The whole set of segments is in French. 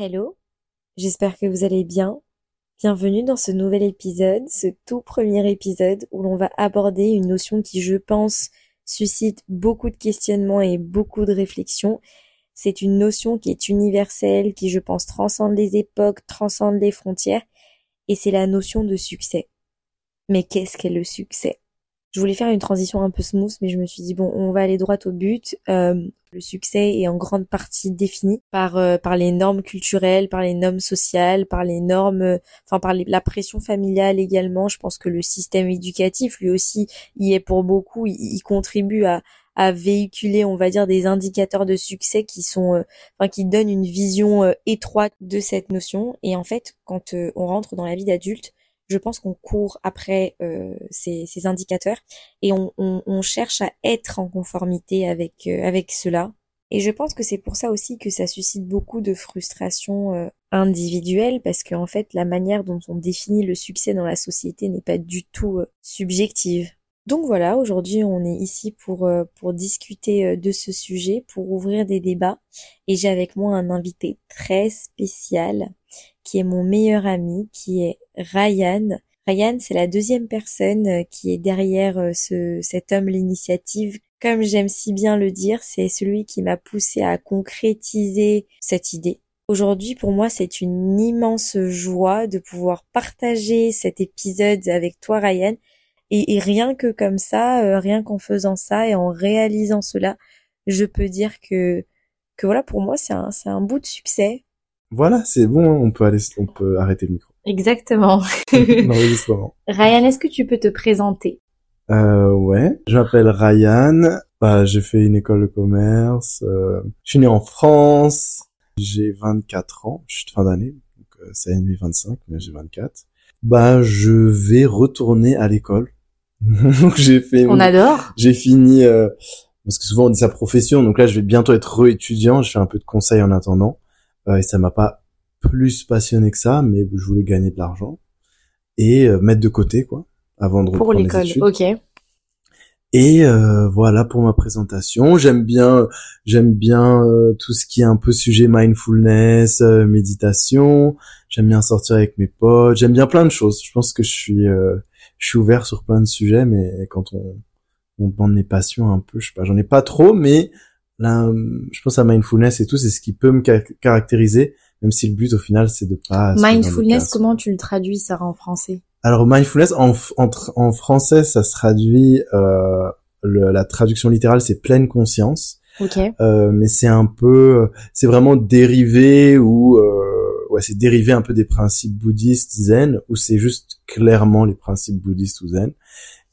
Hello, j'espère que vous allez bien. Bienvenue dans ce nouvel épisode, ce tout premier épisode où l'on va aborder une notion qui, je pense, suscite beaucoup de questionnements et beaucoup de réflexions. C'est une notion qui est universelle, qui, je pense, transcende les époques, transcende les frontières, et c'est la notion de succès. Mais qu'est-ce qu'est le succès? Je voulais faire une transition un peu smooth, mais je me suis dit bon, on va aller droit au but. Euh, le succès est en grande partie défini par euh, par les normes culturelles, par les normes sociales, par les normes, euh, enfin par la pression familiale également. Je pense que le système éducatif, lui aussi, y est pour beaucoup. Il, contribue à à véhiculer, on va dire, des indicateurs de succès qui sont, enfin, qui donnent une vision étroite de cette notion. Et en fait, quand on rentre dans la vie d'adulte, je pense qu'on court après euh, ces, indicateurs et on, cherche à être en conformité avec euh, avec cela. Et je pense que c'est pour ça aussi que ça suscite beaucoup de frustration euh, individuelle parce qu'en fait la manière dont on définit le succès dans la société n'est pas du tout subjective. Donc voilà, aujourd'hui on est ici pour pour discuter de ce sujet, pour ouvrir des débats et j'ai avec moi un invité très spécial qui est mon meilleur ami, qui est Ryan. Ryan, c'est la deuxième personne euh, qui est derrière euh, ce, cet homme l'initiative. Comme j'aime si bien le dire, c'est celui qui m'a poussé à concrétiser cette idée. Aujourd'hui, pour moi, c'est une immense joie de pouvoir partager cet épisode avec toi, Ryan. Et, rien que comme ça, euh, rien qu'en faisant ça et en réalisant cela, je peux dire que que voilà, pour moi, c'est un, un bout de succès. Voilà, c'est bon, on peut aller, on peut arrêter le micro. Exactement. Ryan, est-ce que tu peux te présenter? Euh, Ouais, je m'appelle Ryan. Bah, j'ai fait une école de commerce. Euh, je suis né en France. J'ai 24 ans. Je suis de fin d'année, donc euh, c'est nuit 25, mais j'ai 24. Bah, je vais retourner à l'école. donc j'ai fait. On adore. J'ai fini. Euh, parce que souvent on dit sa profession, donc là je vais bientôt être re-étudiant. Je fais un peu de conseil en attendant. Euh, et ça m'a pas plus passionné que ça, mais je voulais gagner de l'argent et euh, mettre de côté quoi avant de pour l'école. Ok. Et euh, voilà pour ma présentation. J'aime bien, j'aime bien tout ce qui est un peu sujet mindfulness, méditation. J'aime bien sortir avec mes potes. J'aime bien plein de choses. Je pense que je suis, je suis ouvert sur plein de sujets, mais quand on, on demande mes passions un peu, je sais pas, j'en ai pas trop, mais là, je pense à mindfulness et tout, c'est ce qui peut me caractériser, même si le but au final c'est de pas. Mindfulness, comment tu le traduis ça en français? Alors mindfulness en, en, français, ça se traduit, euh, la traduction littérale c'est pleine conscience. Ok. Euh, mais c'est un peu, c'est vraiment dérivé ou euh, ouais, c'est dérivé un peu des principes bouddhistes zen, ou c'est juste clairement les principes bouddhistes ou zen.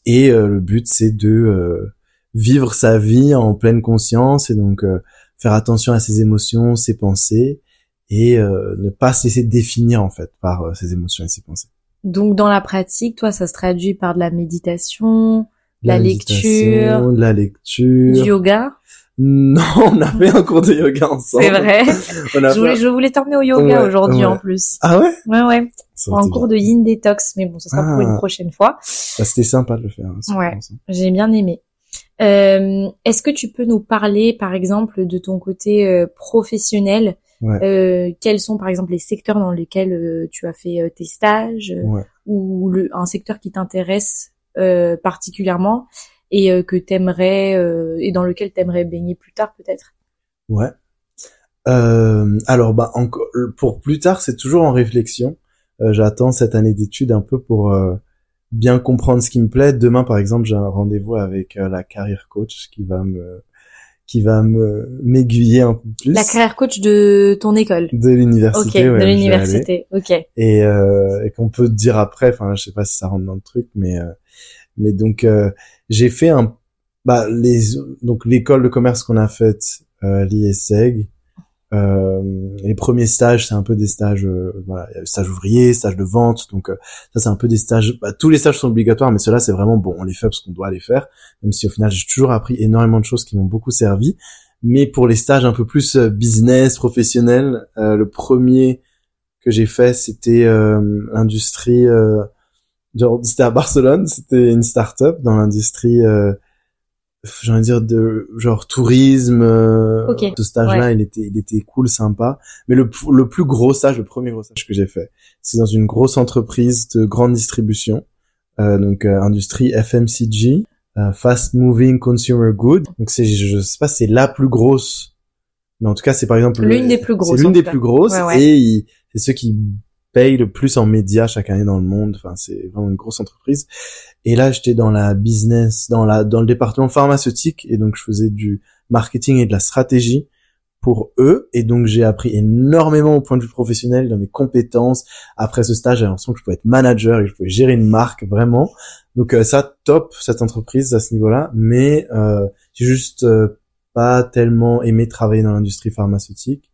Et euh, le but c'est de euh, vivre sa vie en pleine conscience et donc euh, faire attention à ses émotions, ses pensées et euh, ne pas se laisser définir en fait par euh, ses émotions et ses pensées. Donc dans la pratique, toi, ça se traduit par de la méditation, de la, lecture, de la lecture, du yoga? Non, on a fait un cours de yoga ensemble. C'est vrai. je, voulais, je voulais t'emmener au yoga aujourd'hui en plus. Ah ouais? Ouais ouais. un cours de yin detox, mais bon, ça sera pour une ah. prochaine fois. Bah, C'était sympa de le faire. Hein, ouais, j'ai bien aimé. Euh, Est-ce que tu peux nous parler, par exemple, de ton côté euh, professionnel euh, Quels sont, par exemple, les secteurs dans lesquels euh, tu as fait euh, tes stages ou le, un secteur qui t'intéresse particulièrement et que t'aimerais et dans lequel t'aimerais baigner plus tard, peut-être? Ouais. alors, bah, encore pour plus tard, c'est toujours en réflexion. J'attends cette année d'études un peu pour bien comprendre ce qui me plaît. Demain, par exemple, j'ai un rendez-vous avec euh, la carrière coach qui va me qui va me m'aiguiller un peu plus. La carrière coach de ton école. De l'université. Ok, de l'université. Ok. Et, euh, et qu'on peut dire après. Enfin, je sais pas si ça rentre dans le truc, mais euh, mais donc euh, j'ai fait un bah les donc l'école de commerce qu'on a faite euh, l'ISEG euh, les premiers stages, c'est un peu des stages, euh, voilà, stage ouvrier, stage de vente, donc euh, ça c'est un peu des stages. Bah, tous les stages sont obligatoires, mais ceux-là c'est vraiment bon, on les fait parce qu'on doit les faire. Même si au final j'ai toujours appris énormément de choses qui m'ont beaucoup servi. Mais pour les stages un peu plus euh, business, professionnel, le premier que j'ai fait c'était l'industrie, genre c'était à Barcelone, c'était une start-up dans l'industrie j'ai envie de dire de genre tourisme. Euh, Ok. Ce stage-là, il était, il était cool, sympa. Mais le, le plus gros stage, le premier gros stage que j'ai fait, c'est dans une grosse entreprise de grande distribution, euh, donc euh, industrie FMCG, euh, fast moving consumer good. Donc c'est, je sais pas, c'est la plus grosse, mais en tout cas c'est par exemple L'une des plus grosses, C'est l'une des cas. plus grosses Ouais, ouais. et c'est ceux qui payent le plus en médias chaque année dans le monde. Enfin c'est vraiment une grosse entreprise. Et là j'étais dans la business, dans la dans le département pharmaceutique. Et donc je faisais du marketing et de la stratégie pour eux. Et donc j'ai appris énormément au point de vue professionnel dans mes compétences. Après ce stage j'ai l'impression que je pouvais être manager et que je pouvais gérer une marque vraiment. Donc euh, ça top cette entreprise à ce niveau-là. Mais euh, j'ai juste euh, pas tellement aimé travailler dans l'industrie pharmaceutique.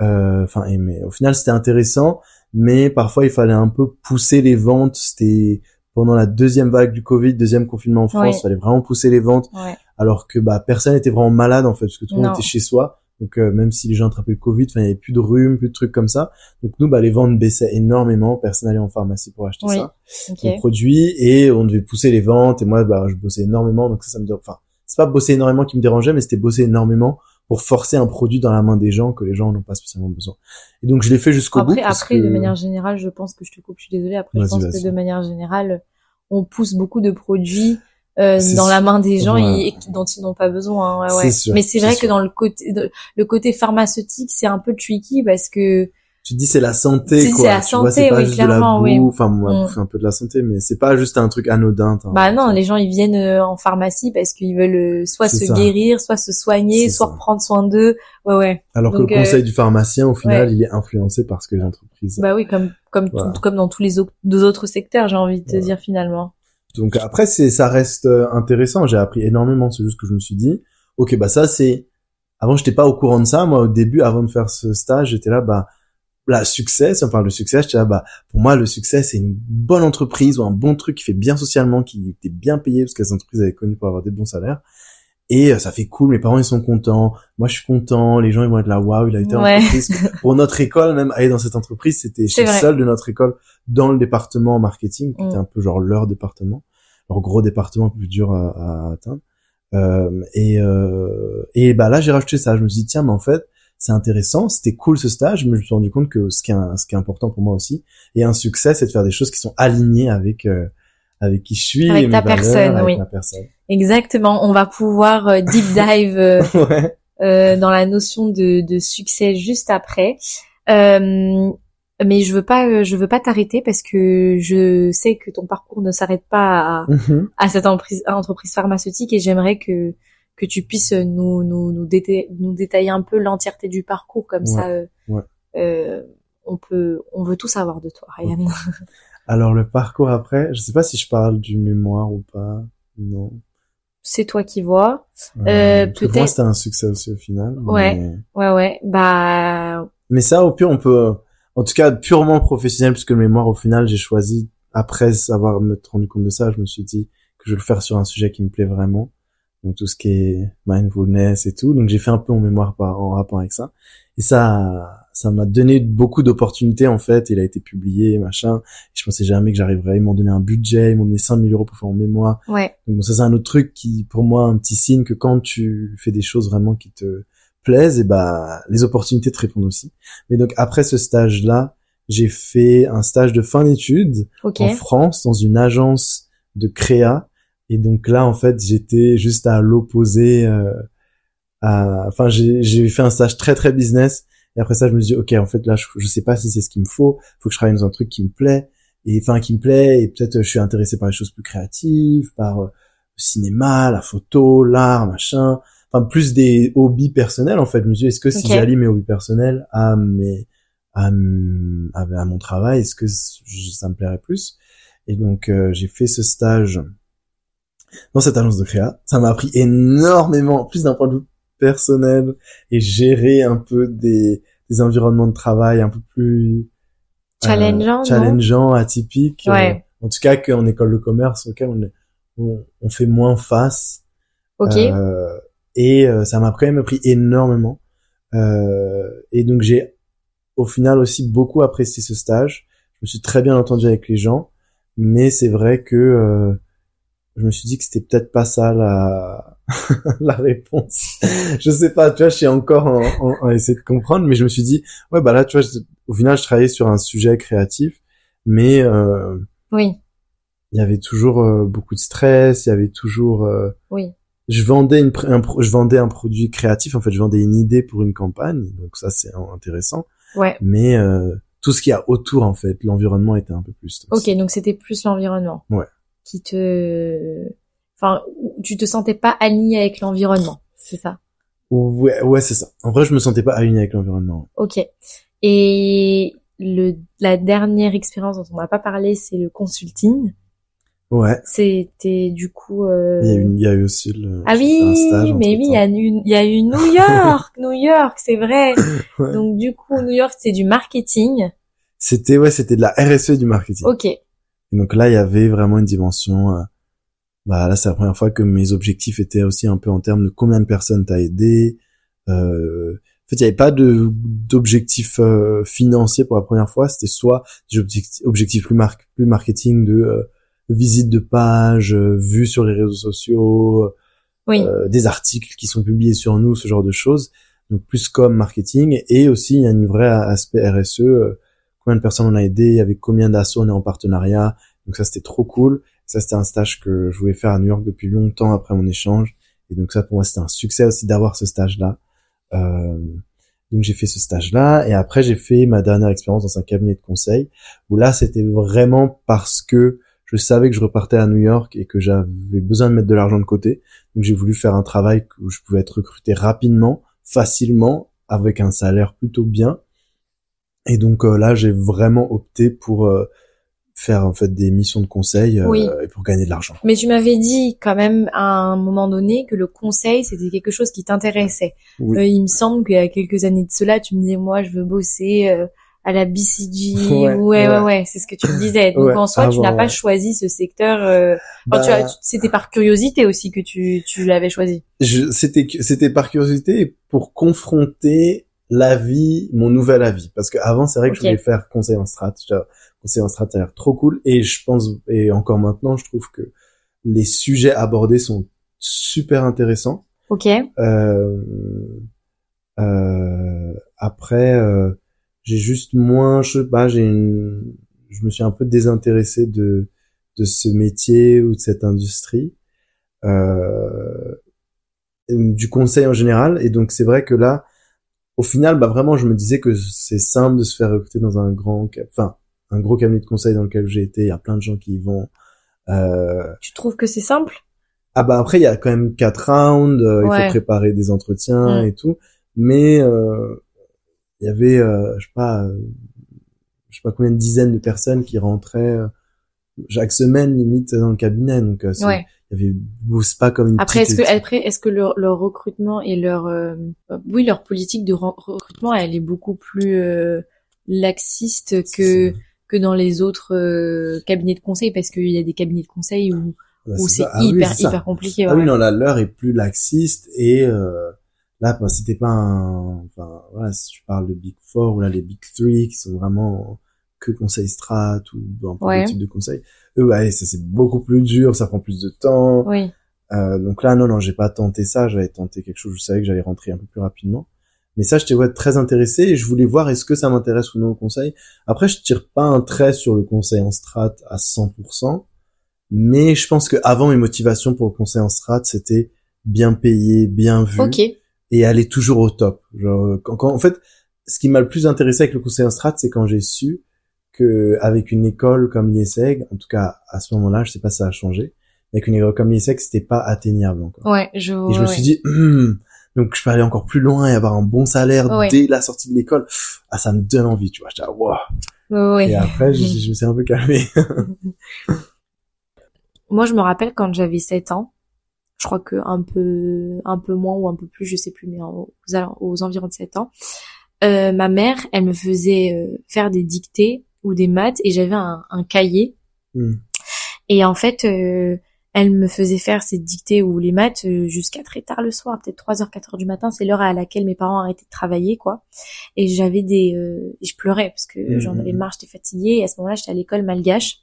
Euh, enfin aimé. Au final c'était intéressant mais parfois il fallait un peu pousser les ventes. C'était pendant la deuxième vague du Covid deuxième confinement en France Ouais. il fallait vraiment pousser les ventes. Ouais. alors que bah personne était vraiment malade en fait parce que tout le monde était chez soi. Donc euh, même si les gens attrapaient le Covid enfin il y avait plus de rhume plus de trucs comme ça. Donc nous bah les ventes baissaient énormément. Personne allait en pharmacie pour acheter Oui. ça Ok. on produit. Et on devait pousser les ventes. Et moi bah je bossais énormément. Donc ça ça me enfin c'est pas bosser énormément qui me dérangeait mais c'était bosser énormément pour forcer un produit dans la main des gens que les gens n'ont pas spécialement besoin et donc je l'ai fait jusqu'au bout Après, parce après, que- de manière générale, je pense que je te coupe, je suis désolée. Après, je pense que de manière générale, on pousse beaucoup de produits euh, dans sûr. la main des gens Ouais. et, dont ils n'ont pas besoin. Ouais, C'est ouais. sûr, Mais c'est vrai sûr. que dans le côté, le côté pharmaceutique, c'est un peu tricky parce que tu te dis c'est la santé Si, quoi c'est la tu santé, c'est pas oui, juste de la clairement, boue oui. enfin moi Mm. un peu de la santé mais c'est pas juste un truc anodin bah non, les gens ils viennent euh, en pharmacie parce qu'ils veulent euh, soit se ça. guérir, soit se soigner, soit ça. prendre soin d'eux. Ouais, ouais. Alors Donc, que le euh, conseil du pharmacien, au final, ouais. il est influencé par ce que les entreprises. Bah oui, comme comme Voilà. tout- comme dans tous les deux autres secteurs, j'ai envie de te Voilà. dire finalement. Donc après, c'est, ça reste intéressant. J'ai appris énormément. C'est juste que je me suis dit, ok, bah ça c'est. Avant, j'étais pas au courant de ça. Moi, au début, avant de faire ce stage, j'étais là, bah, la succès. Si on parle de succès, j'étais là, bah, pour moi, le succès, c'est une bonne entreprise ou un bon truc qui fait bien socialement, qui était bien payé parce que les entreprises avaient connu pour avoir des bons salaires. Et euh, ça fait cool. Mes parents, ils sont contents. Moi, je suis content. Les gens, ils vont être là, waouh, il a été en Ouais. entreprise. Pour notre école, même aller dans cette entreprise, c'était vrai. seul de notre école dans le département marketing, qui Mm. était un peu genre leur département, leur gros département plus dur à, à atteindre. Euh, et euh, et bah là, j'ai rajouté ça. Je me suis dit tiens, mais en fait, c'est intéressant. C'était cool ce stage. Mais je me suis rendu compte que ce qui est un- ce qui est important pour moi aussi et un succès, c'est de faire des choses qui sont alignées avec euh, avec qui je suis, Avec ta valeurs, personne, avec oui. ma personne. Exactement. On va pouvoir euh, deep dive euh, ouais. euh, dans la notion de, de succès juste après. Euh, mais je veux pas, je veux pas t'arrêter parce que je sais que ton parcours ne s'arrête pas à, Mhm. à cette entreprise, entreprise pharmaceutique et j'aimerais que que tu puisses nous nous nous, déta- nous détailler un peu l'entièreté du parcours comme Ouais, ça. euh, ouais. euh, on peut, on veut tout savoir de toi, Ryan. Alors le parcours après, je sais pas si je parle du mémoire ou pas. Non. C'est toi qui vois. Euh, Euh, pour moi, peut-être- c'était un succès aussi au final. Ouais. Mais... Ouais, ouais. Bah, mais ça, au pire, on peut, en tout cas, purement professionnel, puisque le mémoire, au final, j'ai choisi, après avoir me rendu compte de ça, je me suis dit que je vais le faire sur un sujet qui me plaît vraiment. Donc, tout ce qui est mindfulness et tout. Donc, j'ai fait un peu mon mémoire par, en rapport avec ça. Et ça, ça m'a donné beaucoup d'opportunités, en fait. Il a été publié, machin. Je pensais jamais que j'arriverais. Ils m'ont donné un budget, ils m'ont donné 5000 euros pour faire mon mémoire. ouais. Donc bon, ça c'est un autre truc qui, pour moi, un petit signe que quand tu fais des choses vraiment qui te plaisent, et bah les opportunités te répondent aussi. Mais donc après ce stage-là, j'ai fait un stage de fin d'études Ok. en France dans une agence de créa. Et donc là, en fait, j'étais juste à l'opposé. euh, à... Enfin, j'ai fait un stage très très business. Et après ça, je me suis dit, ok, en fait là, je, je sais pas si c'est ce qu'il me faut. Faut que je travaille dans un truc qui me plaît et enfin qui me plaît. Et peut-être je suis intéressé par les choses plus créatives, par euh, le cinéma, la photo, l'art, machin. Enfin, plus des hobbies personnels en fait. Je me suis dit, est-ce que si j'allie mes hobbies personnels à mes à, à, à mon travail, est-ce que ça me plairait plus? Et donc euh, j'ai fait ce stage dans cette agence de créa. Ça m'a appris énormément, plus d'un point de vue personnel et gérer un peu des, des environnements de travail un peu plus euh, Challengeant, non? challengeant, atypiques. euh, Ouais. en tout cas qu'en école de commerce auquel on, on, on fait moins face. Ok. Euh, et euh, ça m'a quand même appris énormément. Euh, et donc j'ai au final aussi beaucoup apprécié ce stage. Je me suis très bien entendu avec les gens, mais c'est vrai que euh, je me suis dit que c'était peut-être pas ça la la réponse. je sais pas, tu vois, je suis encore en, en, en essayer de comprendre, mais je me suis dit, ouais, bah là, tu vois, au final, je travaillais sur un sujet créatif, mais euh, Oui, il y avait toujours euh, beaucoup de stress, il y avait toujours. euh, oui. je vendais une, un, je vendais un produit créatif, en fait, je vendais une idée pour une campagne, donc ça c'est intéressant. Ouais. Mais euh, tout ce qu'il y a autour, en fait, l'environnement était un peu plus. Ok, donc c'était plus l'environnement. Ouais. Qui te, enfin, tu te sentais pas aligné avec l'environnement, c'est ça? Ouais, ouais, c'est ça. En vrai, je me sentais pas aligné avec l'environnement. Ok. Et le, la dernière expérience dont on n'a pas parlé, c'est le consulting. Ouais. C'était du coup. euh, Il y a eu, il y a eu aussi le. Ah oui, stage mais oui, il y a eu, il y a eu New York, New York, c'est vrai. Ouais. Donc du coup, New York, c'est du marketing. C'était ouais, c'était de la RSE du marketing. Ok. Et donc là, il y avait vraiment une dimension. euh, bah là, c'est la première fois que mes objectifs étaient aussi un peu en termes de combien de personnes t'as aidé. Euh, en fait, il n'y avait pas de d'objectifs euh, financiers pour la première fois. C'était soit des objectifs, objectifs plus, mar plus marketing de euh, visite de page, euh, vues sur les réseaux sociaux, Oui. euh, des articles qui sont publiés sur nous, ce genre de choses. Donc plus comme marketing et aussi il y a une vraie aspect RSE. Combien de personnes on a aidé, avec combien d'assauts on est en partenariat. Donc ça c'était trop cool. Ça c'était un stage que je voulais faire à New York depuis longtemps après mon échange. Et donc ça pour moi c'était un succès aussi d'avoir ce stage-là. Euh, donc j'ai fait ce stage-là et après j'ai fait ma dernière expérience dans un cabinet de conseil où là c'était vraiment parce que je savais que je repartais à New York et que j'avais besoin de mettre de l'argent de côté. Donc j'ai voulu faire un travail où je pouvais être recruté rapidement, facilement, avec un salaire plutôt bien. Et donc euh, là j'ai vraiment opté pour euh, faire en fait des missions de conseil euh, Oui. et pour gagner de l'argent. Mais tu m'avais dit quand même à un moment donné que le conseil c'était quelque chose qui t'intéressait. Oui. Euh, il me semble qu'il y a quelques années de cela, tu me disais moi je veux bosser euh, à la BCG. Ouais, Ouais, ouais, ouais, ouais. c'est ce que tu me disais. Donc Ouais, en soi, tu n'as pas choisi ce secteur. euh, enfin, Bah, c'était par curiosité aussi que tu tu l'avais choisi. c'était c'était par curiosité et pour confronter la vie, mon nouvel avis. Parce que avant, c'est vrai que je voulais faire conseil en strat. Conseil en strat, ça a l'air trop cool. Et je pense, et encore maintenant, je trouve que les sujets abordés sont super intéressants. Ok. Euh, euh, après, euh, j'ai juste moins, je sais pas, j'ai une, je me suis un peu désintéressé de de ce métier ou de cette industrie, euh, du conseil en général. Et donc c'est vrai que là, au final, bah vraiment, je me disais que c'est simple de se faire recruter dans un grand, enfin, un gros cabinet de conseil dans lequel j'ai été. Il y a plein de gens qui y vont. Euh, Tu trouves que c'est simple? Ah bah après il y a quand même quatre rounds, euh, il faut préparer des entretiens Mm. et tout, mais euh, il y avait euh, je sais pas euh, je sais pas combien de dizaines de personnes qui rentraient chaque semaine limite dans le cabinet donc c'est- Ouais. Il y avait c'est pas comme une Après, est-ce que après, est-ce que leur, leur recrutement et leur euh, euh, oui leur politique de recrutement, elle est beaucoup plus euh, laxiste que que dans les autres euh, cabinets de conseil? Parce qu'il y a des cabinets de conseil où Bah, où c'est. Ah hyper hyper compliqué. Ah oui non là l'heure est plus laxiste et euh, là bah, c'était pas un enfin voilà si tu parles de Big Four ou là les Big Three qui sont vraiment que conseil strat ou un peu Ouais. de type de conseil eux ouais ça c'est beaucoup plus dur ça prend plus de temps Oui. Euh, donc là, non, non, j'ai pas tenté ça. J'avais tenté quelque chose. Je savais que j'allais rentrer un peu plus rapidement. Mais ça, j'étais ouais, très intéressé et je voulais voir est-ce que ça m'intéresse ou non le conseil. Après, je tire pas un trait sur le conseil en strat à 100%. Mais je pense que avant mes motivations pour le conseil en strat, c'était bien payé, bien vu Ok. et aller toujours au top. Genre, quand, quand- en fait, ce qui m'a le plus intéressé avec le conseil en strat, c'est quand j'ai su que avec une école comme l'ISEG, en tout cas à ce moment-là, je sais pas si ça a changé, avec une école comme l'ISEG, c'était pas atteignable encore. Ouais, je. Et je me suis dit, Hum, donc je peux aller encore plus loin et avoir un bon salaire Ouais. dès la sortie de l'école. Ah, ça me donne envie, tu vois. J'étais, wow. Ouais, ouais. Et après, je, je me suis un peu calmé. Moi, je me rappelle quand j'avais 7 ans, je crois que un peu, un peu moins ou un peu plus, je sais plus, mais aux, aux environs de 7 ans, euh, ma mère, elle me faisait euh, faire des dictées ou des maths et j'avais un, un cahier Hum. et en fait, euh, elle me faisait faire ses dictées ou les maths euh, jusqu'à très tard le soir, peut-être 3 h 4 heures du matin, c'est l'heure à laquelle mes parents arrêtaient de travailler quoi. Et j'avais des euh, je pleurais parce que Mhm, j'en avais mhm. marre, j'étais fatiguée et à ce moment-là, j'étais à l'école malgache.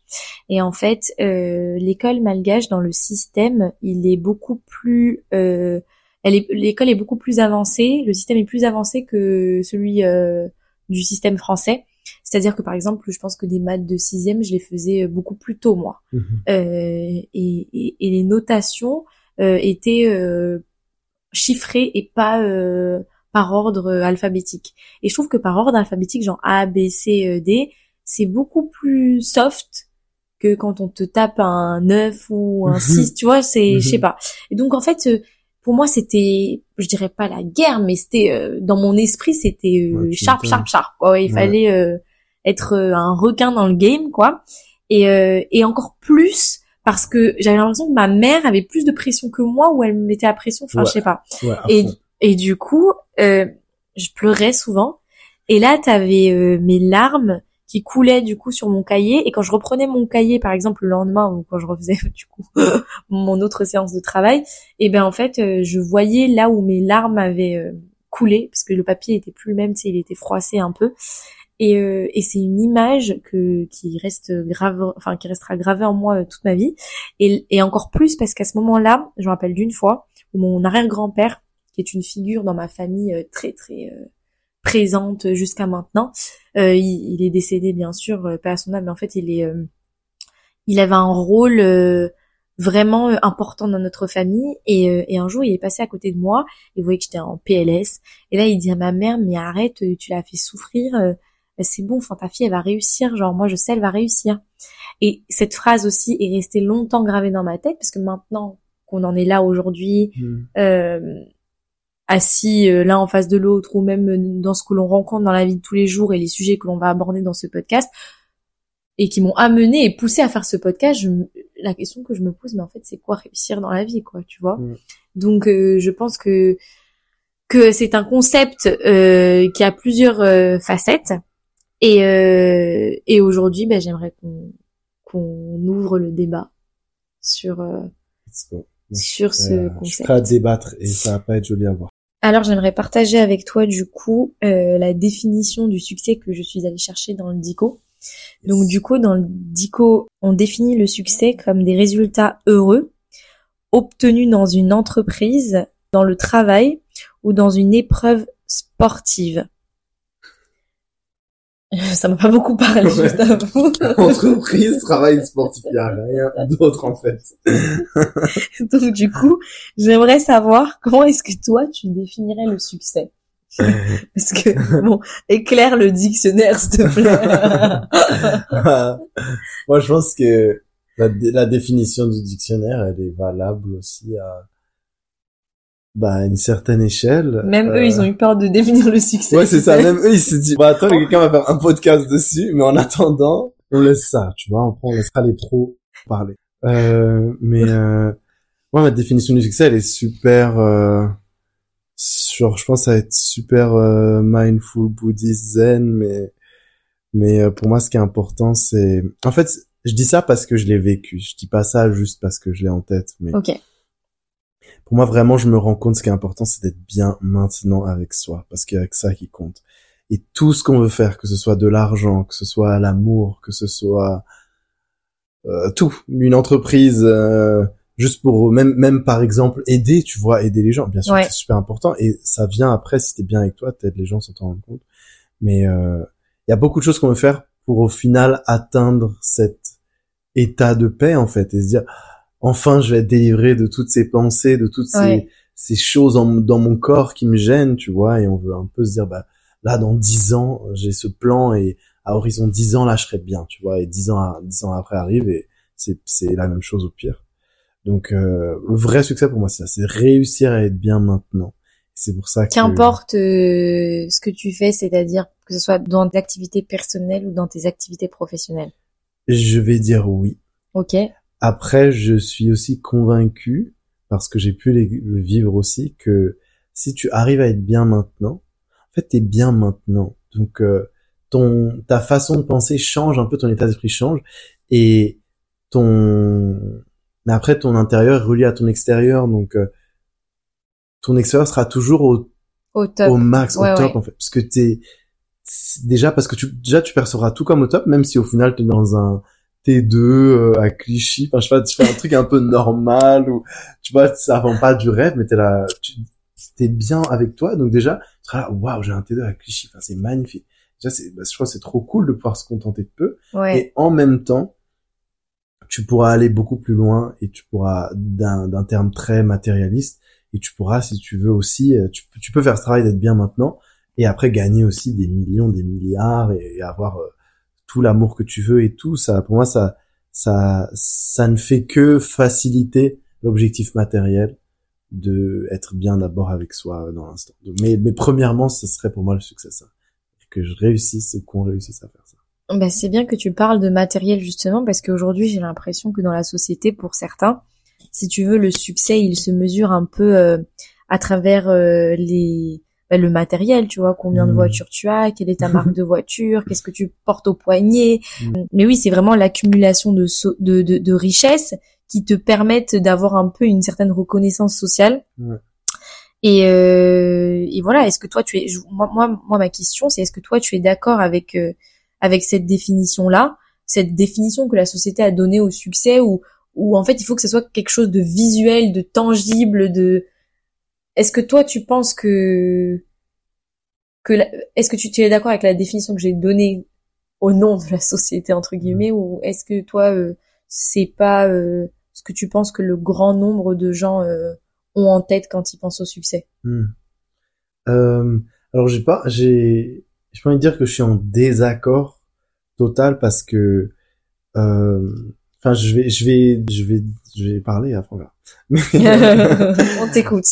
Et en fait, euh, l'école malgache dans le système, il est beaucoup plus euh, elle est l'école est beaucoup plus avancée, le système est plus avancé que celui euh, du système français. C'est-à-dire que par exemple, je pense que des maths de sixième, je les faisais beaucoup plus tôt moi. Mhm. Euh, et, et, et les notations euh, étaient euh, chiffrées et pas euh, par ordre alphabétique. Et je trouve que par ordre alphabétique, genre A, B, C, E, D, c'est beaucoup plus soft que quand on te tape un 9 ou un 6, tu vois, c'est, je sais pas. Et donc en fait, euh, pour moi, c'était, je dirais pas la guerre, mais c'était euh, dans mon esprit, c'était euh, Ouais, sharp, sharp, sharp. Quoi. Il Ouais. fallait euh, être euh, un requin dans le game, quoi. Et, euh, et encore plus parce que j'avais l'impression que ma mère avait plus de pression que moi, ou elle me mettait la pression. Enfin, Ouais. je sais pas. Ouais, à Et, et du coup, euh, je pleurais souvent. Et là, t'avais euh, mes larmes qui coulaient du coup sur mon cahier. Et quand je reprenais mon cahier, par exemple le lendemain ou quand je refaisais du coup mon autre séance de travail, et ben en fait, euh, je voyais là où mes larmes avaient euh, coulé parce que le papier était plus le même, tu sais, il était froissé un peu. Et, euh, et c'est une image que qui reste grave, enfin qui restera gravée en moi euh, toute ma vie. Et, et encore plus parce qu'à ce moment-là, je me rappelle d'une fois où mon arrière-grand-père, qui est une figure dans ma famille euh, très très euh, présente jusqu'à maintenant, euh, il, il est décédé bien sûr, euh, pas à son âme, mais en fait il est, il avait un rôle vraiment important dans notre famille. Et, euh, et un jour il est passé à côté de moi, il voyait que j'étais en PLS, et là il dit à ma mère mais arrête, tu l'as fait souffrir. C'est bon, enfin ta fille elle va réussir, genre moi je sais elle va réussir. Et cette phrase aussi est restée longtemps gravée dans ma tête parce que maintenant qu'on en est là aujourd'hui, Mhm. euh, assis euh, l'un en face de l'autre ou même euh, dans ce que l'on rencontre dans la vie de tous les jours et les sujets que l'on va aborder dans ce podcast et qui m'ont amené et poussé à faire ce podcast, je la question que je me pose, mais en fait, c'est quoi réussir dans la vie, quoi, tu vois? Mm. Donc, euh, je pense que que c'est un concept euh, qui a plusieurs facettes et euh, et aujourd'hui, ben, j'aimerais qu'on ouvre le débat sur euh, sur ce Euh, je suis concept. prêt à débattre et ça va pas être joli à voir. Alors j'aimerais partager avec toi du coup euh, la définition du succès que je suis allée chercher dans le DICO. Donc du coup dans le DICO, on définit le succès comme des résultats heureux obtenus dans une entreprise, dans le travail ou dans une épreuve sportive. Ça m'a pas beaucoup parlé, Ouais. je t'avoue. Entreprise, travail sportif, il y a rien d'autre en fait. Donc du coup, j'aimerais savoir comment est-ce que toi tu définirais le succès? Parce que bon, éclaire le dictionnaire s'il te plaît. Moi, je pense que la, la définition du dictionnaire, elle est valable aussi à, bah, à une certaine échelle. Même Euh, eux, ils ont eu peur de définir le succès. Ouais, c'est ça. Même eux, ils se disent, bah, attends, quelqu'un va faire un podcast dessus, mais en attendant, on laisse ça, tu vois, on, on laissera les pros parler. Euh, mais, euh, moi, ma définition du succès, elle est super, euh, sur, je pense, ça va être super, euh, mindful, buddhist, zen, mais, mais euh, pour moi, ce qui est important, c'est, en fait, je dis ça parce que je l'ai vécu. Je dis pas ça juste parce que je l'ai en tête, mais Ok. Pour moi, vraiment, je me rends compte ce qui est important, c'est d'être bien maintenant avec soi, parce qu'il y a que ça qui compte. Et tout ce qu'on veut faire, que ce soit de l'argent, que ce soit l'amour, que ce soit euh, tout, une entreprise, euh, juste pour même même par exemple aider, tu vois, aider les gens. Bien sûr, Ouais. c'est super important et ça vient après si t'es bien avec toi, t'aides les gens sans t'en rendre compte. Mais euh, il y a beaucoup de choses qu'on veut faire pour au final atteindre cet état de paix en fait et se dire enfin je vais être délivré de toutes ces pensées, de toutes ces, Ouais. ces choses en- dans mon corps qui me gênent, tu vois, et on veut un peu se dire, bah, là, dans dix ans, j'ai ce plan et à horizon dix ans, là, je serai bien, tu vois, et dix ans, à- dix ans après arrive et c'est, c'est la même chose au pire. Donc, euh, le vrai succès pour moi, c'est ça, c'est réussir à être bien maintenant. C'est pour ça que... Qu'importe euh, ce que tu fais, c'est-à-dire que ce soit dans tes activités personnelles ou dans tes activités professionnelles. Je vais dire oui. Ok. Après, je suis aussi convaincu, parce que j'ai pu le vivre aussi, que si tu arrives à être bien maintenant, en fait, t'es bien maintenant. Donc, euh, ton ta façon de penser change un peu, ton état d'esprit change, et ton mais après ton intérieur est relié à ton extérieur, donc euh, ton extérieur sera toujours au, au, top. au max, au top ouais. en fait, parce que t'es déjà parce que tu déjà tu percevras tout comme au top, même si au final t'es dans un T2 euh, à Clichy, enfin je sais pas, tu fais un truc un peu normal ou tu vois ça vend pas du rêve, mais t'es là, tu t'es bien avec toi, donc déjà tu seras là, waouh j'ai un T2 à Clichy, enfin c'est magnifique. Déjà c'est, bah, je trouve que c'est trop cool de pouvoir se contenter de peu. Ouais. Et en même temps, tu pourras aller beaucoup plus loin et tu pourras d'un d'un terme très matérialiste et tu pourras, si tu veux aussi, euh, tu, peux- tu peux faire ce travail d'être bien maintenant et après gagner aussi des millions, des milliards et, et avoir euh, tout l'amour que tu veux et tout. Ça, pour moi, ça, ça, ça ne fait que faciliter l'objectif matériel de être bien d'abord avec soi dans l'instant. Mais, mais premièrement, ce serait pour moi le succès. Que je réussisse qu'on réussisse à faire ça. Bah, c'est bien que tu parles de matériel justement parce qu'aujourd'hui j'ai l'impression que dans la société pour certains, si tu veux, le succès il se mesure un peu euh, à travers euh, les bah, le matériel, tu vois, combien de Mhm. voitures tu as, quelle est ta marque de voiture, qu'est-ce que tu portes au poignet. Mhm. Mais oui, c'est vraiment l'accumulation de, so- de, de, de richesses qui te permettent d'avoir un peu une certaine reconnaissance sociale. Ouais. Et, euh, et voilà, est-ce que toi tu es, moi, moi ma question c'est est-ce que toi tu es d'accord avec euh, avec cette définition là, cette définition que la société a donnée au succès ou ou en fait il faut que ce soit quelque chose de visuel, de tangible, de est-ce que toi tu penses que que la- est-ce que tu, tu es d'accord avec la définition que j'ai donnée au nom de la société entre guillemets ou est-ce que toi euh, c'est pas euh, ce que tu penses que le grand nombre de gens euh, ont en tête quand ils pensent au succès? Hmm. Euh, alors j'ai pas, j'ai, je peux envie de dire que je suis en désaccord total parce que, euh, enfin je vais, je vais, je vais, je vais parler après. on t'écoute.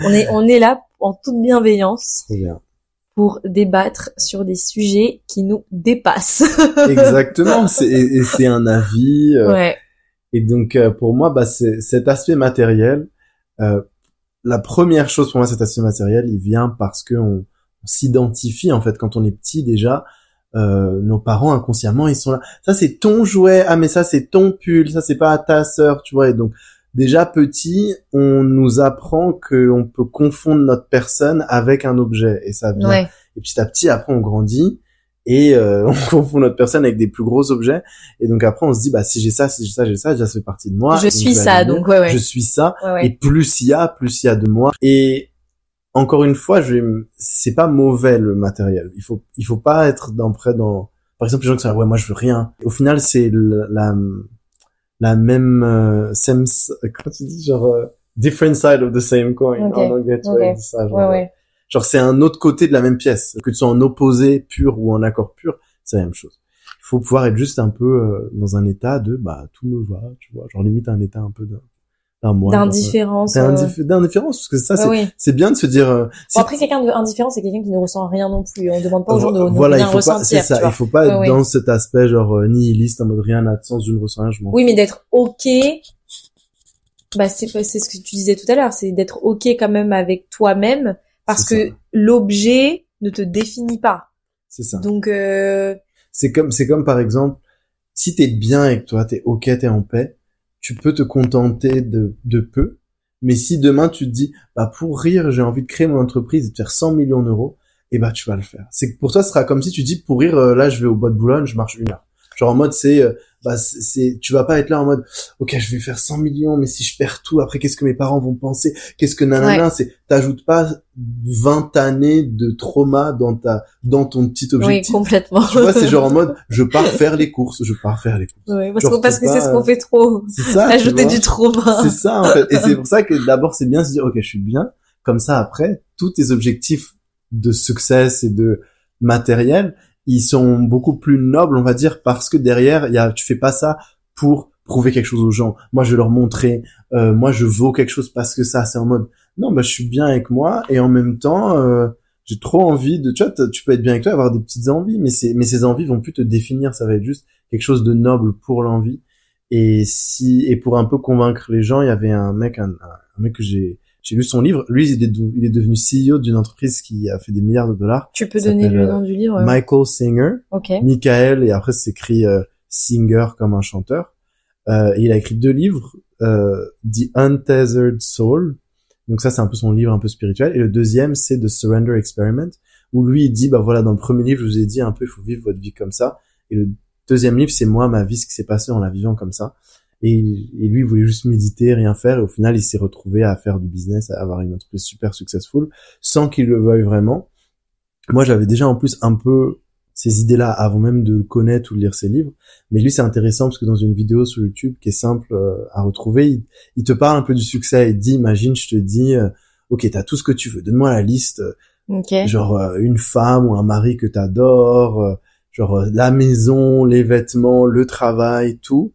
on est on est là en toute bienveillance bien. pour débattre sur des sujets qui nous dépassent. Exactement. C'est, et, c'est un avis. euh, ouais. Et donc euh, pour moi, bah c'est cet aspect matériel. euh, la première chose pour moi, cet aspect matériel, il vient parce que on, on s'identifie en fait quand on est petit déjà. Euh, nos parents inconsciemment ils sont là. Ça c'est ton jouet. Ah mais ça c'est ton pull. Ça c'est pas à ta sœur, tu vois. Et donc déjà petit, on nous apprend qu'on peut confondre notre personne avec un objet et ça vient Ouais. et petit à petit, après, on grandit et euh, on confond notre personne avec des plus gros objets. Et donc après, on se dit, bah si j'ai ça, si j'ai ça, j'ai ça, ça fait partie de moi. je suis ça donc ouais ouais. Je suis ça. Ouais, ouais. Et plus il y a, plus il y a de moi. Et encore une fois, je c'est pas mauvais le matériel. Il faut, il faut pas être dans près dans. Par exemple, les gens qui sont ouais, moi je veux rien. Au final, c'est la, la même, euh, same, s- comment tu dis, genre euh, different side of the same coin. Ok, En anglais, tu ok. vois, ils disent ça, genre, Ouais euh, ouais. Genre c'est un autre côté de la même pièce. Que tu sois en opposé pur ou en accord pur, c'est la même chose. Il faut pouvoir être juste un peu euh, dans un état de bah tout me va, tu vois, genre limite un état un peu d'un D'indifférence. euh, D'indif- D'indifférence parce que ça ouais, c'est oui. bien de se dire euh, si- Bon, après quelqu'un d'indifférent c'est quelqu'un qui ne ressent rien non plus. On demande pas aux gens de, voilà, il rien faut pas ressentir. c'est ça, il faut pas être Ouais, ouais. dans cet aspect genre euh, nihiliste en mode rien n'a de sens, je ne ressens rien, je m'en Oui, mais d'être ok. Bah c'est c'est ce que tu disais tout à l'heure, c'est d'être ok quand même avec toi-même parce que l'objet ne te définit pas. C'est ça. Donc euh, C'est comme, c'est comme par exemple, si t'es bien avec toi, t'es ok, t'es en paix, tu peux te contenter de, de peu. Mais si demain tu te dis, bah pour rire, j'ai envie de créer mon entreprise et de faire 100 millions d'euros, et bah tu vas le faire. C'est pour toi, ce sera comme si tu dis, pour rire, euh, là je vais au bois de Boulogne, je marche une heure. Genre en mode c'est, euh, bah c'est, tu vas pas être là en mode, ok, je vais faire 100 millions, mais si je perds tout, après qu'est-ce que mes parents vont penser, qu'est-ce que nanana, c'est, t'ajoutes pas 20 années de trauma dans ta, dans ton petit oui, objectif. complètement. Tu vois, c'est genre en mode, je pars faire les courses, je pars faire les courses. Ouais, parce genre, que parce t'es que c'est ce qu'on fait trop. C'est ça. Ajouter du trauma. C'est ça, en fait. Et c'est pour ça que d'abord, c'est bien se dire, ok, je suis bien. Comme ça, après, tous tes objectifs de succès et de matériel, ils sont beaucoup plus nobles, on va dire, parce que derrière, y a, tu fais pas ça pour prouver quelque chose aux gens. Moi, je vais leur montrer, euh, moi, je vaux quelque chose parce que ça, c'est en mode, non, bah, je suis bien avec moi et en même temps, euh, j'ai trop envie de, tu vois, tu peux être bien avec toi, avoir des petites envies, mais mais ces envies vont plus te définir, ça va être juste quelque chose de noble pour l'envie. Et si, et pour un peu convaincre les gens, il y avait un mec, un, un mec que j'ai, j'ai lu son livre. Lui, il est, de- il est devenu CEO d'une entreprise qui a fait des milliards de dollars. Tu peux donner le euh, nom du livre. Michael Singer. Ok. Michael, et après c'est écrit euh, Singer comme un chanteur. Euh, il a écrit deux livres, euh, The Untethered Soul. Donc ça, c'est un peu son livre un peu spirituel. Et le deuxième, c'est The Surrender Experiment, où lui, il dit, bah voilà, dans le premier livre, je vous ai dit un peu, il faut vivre votre vie comme ça. Et le deuxième livre, c'est moi, ma vie, ce qui s'est passé en la vivant comme ça. Et, et, lui, il voulait juste méditer, rien faire. Et au final, il s'est retrouvé à faire du business, à avoir une entreprise super successful, sans qu'il le veuille vraiment. Moi, j'avais déjà en plus un peu ces idées-là avant même de le connaître ou de lire ses livres. Mais lui, c'est intéressant parce que dans une vidéo sur YouTube qui est simple euh, à retrouver, il, te parle un peu du succès. Il dit, imagine, je te dis, euh, ok, t'as tout ce que tu veux, donne-moi la liste. Genre euh, une femme ou un mari que t'adores, genre la maison, les vêtements, le travail, tout.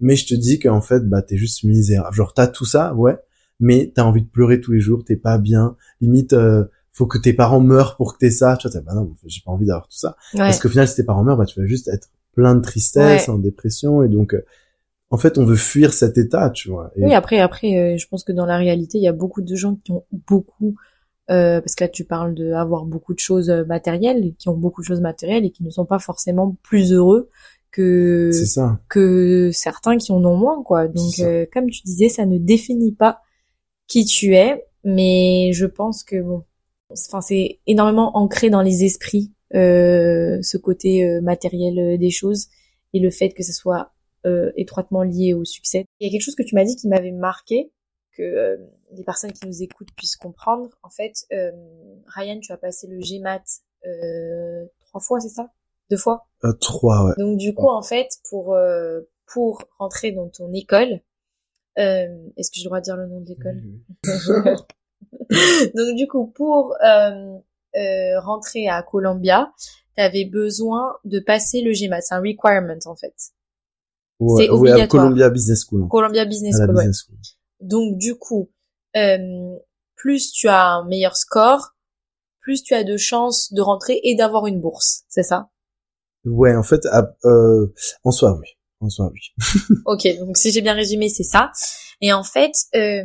Mais je te dis qu'en fait, bah t'es juste misérable. Genre t'as tout ça, ouais, mais t'as envie de pleurer tous les jours, t'es pas bien. Limite, faut que tes parents meurent pour que t'aies ça. Tu vois, bah non, j'ai pas envie d'avoir tout ça. Parce qu'au final, si tes parents meurent, bah tu vas juste être plein de tristesse, en dépression, et donc, euh, en fait, on veut fuir cet état, tu vois. Oui, après, après, euh, je pense que dans la réalité, il y a beaucoup de gens qui ont beaucoup, euh, parce que là, tu parles de avoir beaucoup de choses matérielles, qui ont beaucoup de choses matérielles et qui ne sont pas forcément plus heureux que ça. que certains qui en ont moins, quoi. Donc, comme tu disais, ça ne définit pas qui tu es, mais je pense que bon, Enfin, c'est énormément ancré dans les esprits, euh, ce côté euh, matériel euh, des choses et le fait que ce soit euh, étroitement lié au succès. Il y a quelque chose que tu m'as dit qui m'avait marqué, que les personnes qui nous écoutent puissent comprendre. En fait, Ryan, tu as passé le GMAT trois fois, c'est ça? Deux fois Trois, ouais. Donc du coup, en fait, pour pour rentrer dans ton école, est-ce que j'ai le droit de dire le nom de l'école Donc du coup, pour euh, euh, rentrer à Columbia, tu avais besoin de passer le GMAT. C'est un requirement en fait. Ouais, c'est obligatoire. Columbia Business School. Columbia Business School, ouais. Donc du coup, euh, plus tu as un meilleur score, plus tu as de chances de rentrer et d'avoir une bourse, c'est ça? Ouais, en fait, euh, en soi, oui. En soi, oui. ok, donc si j'ai bien résumé, c'est ça. Et en fait, euh,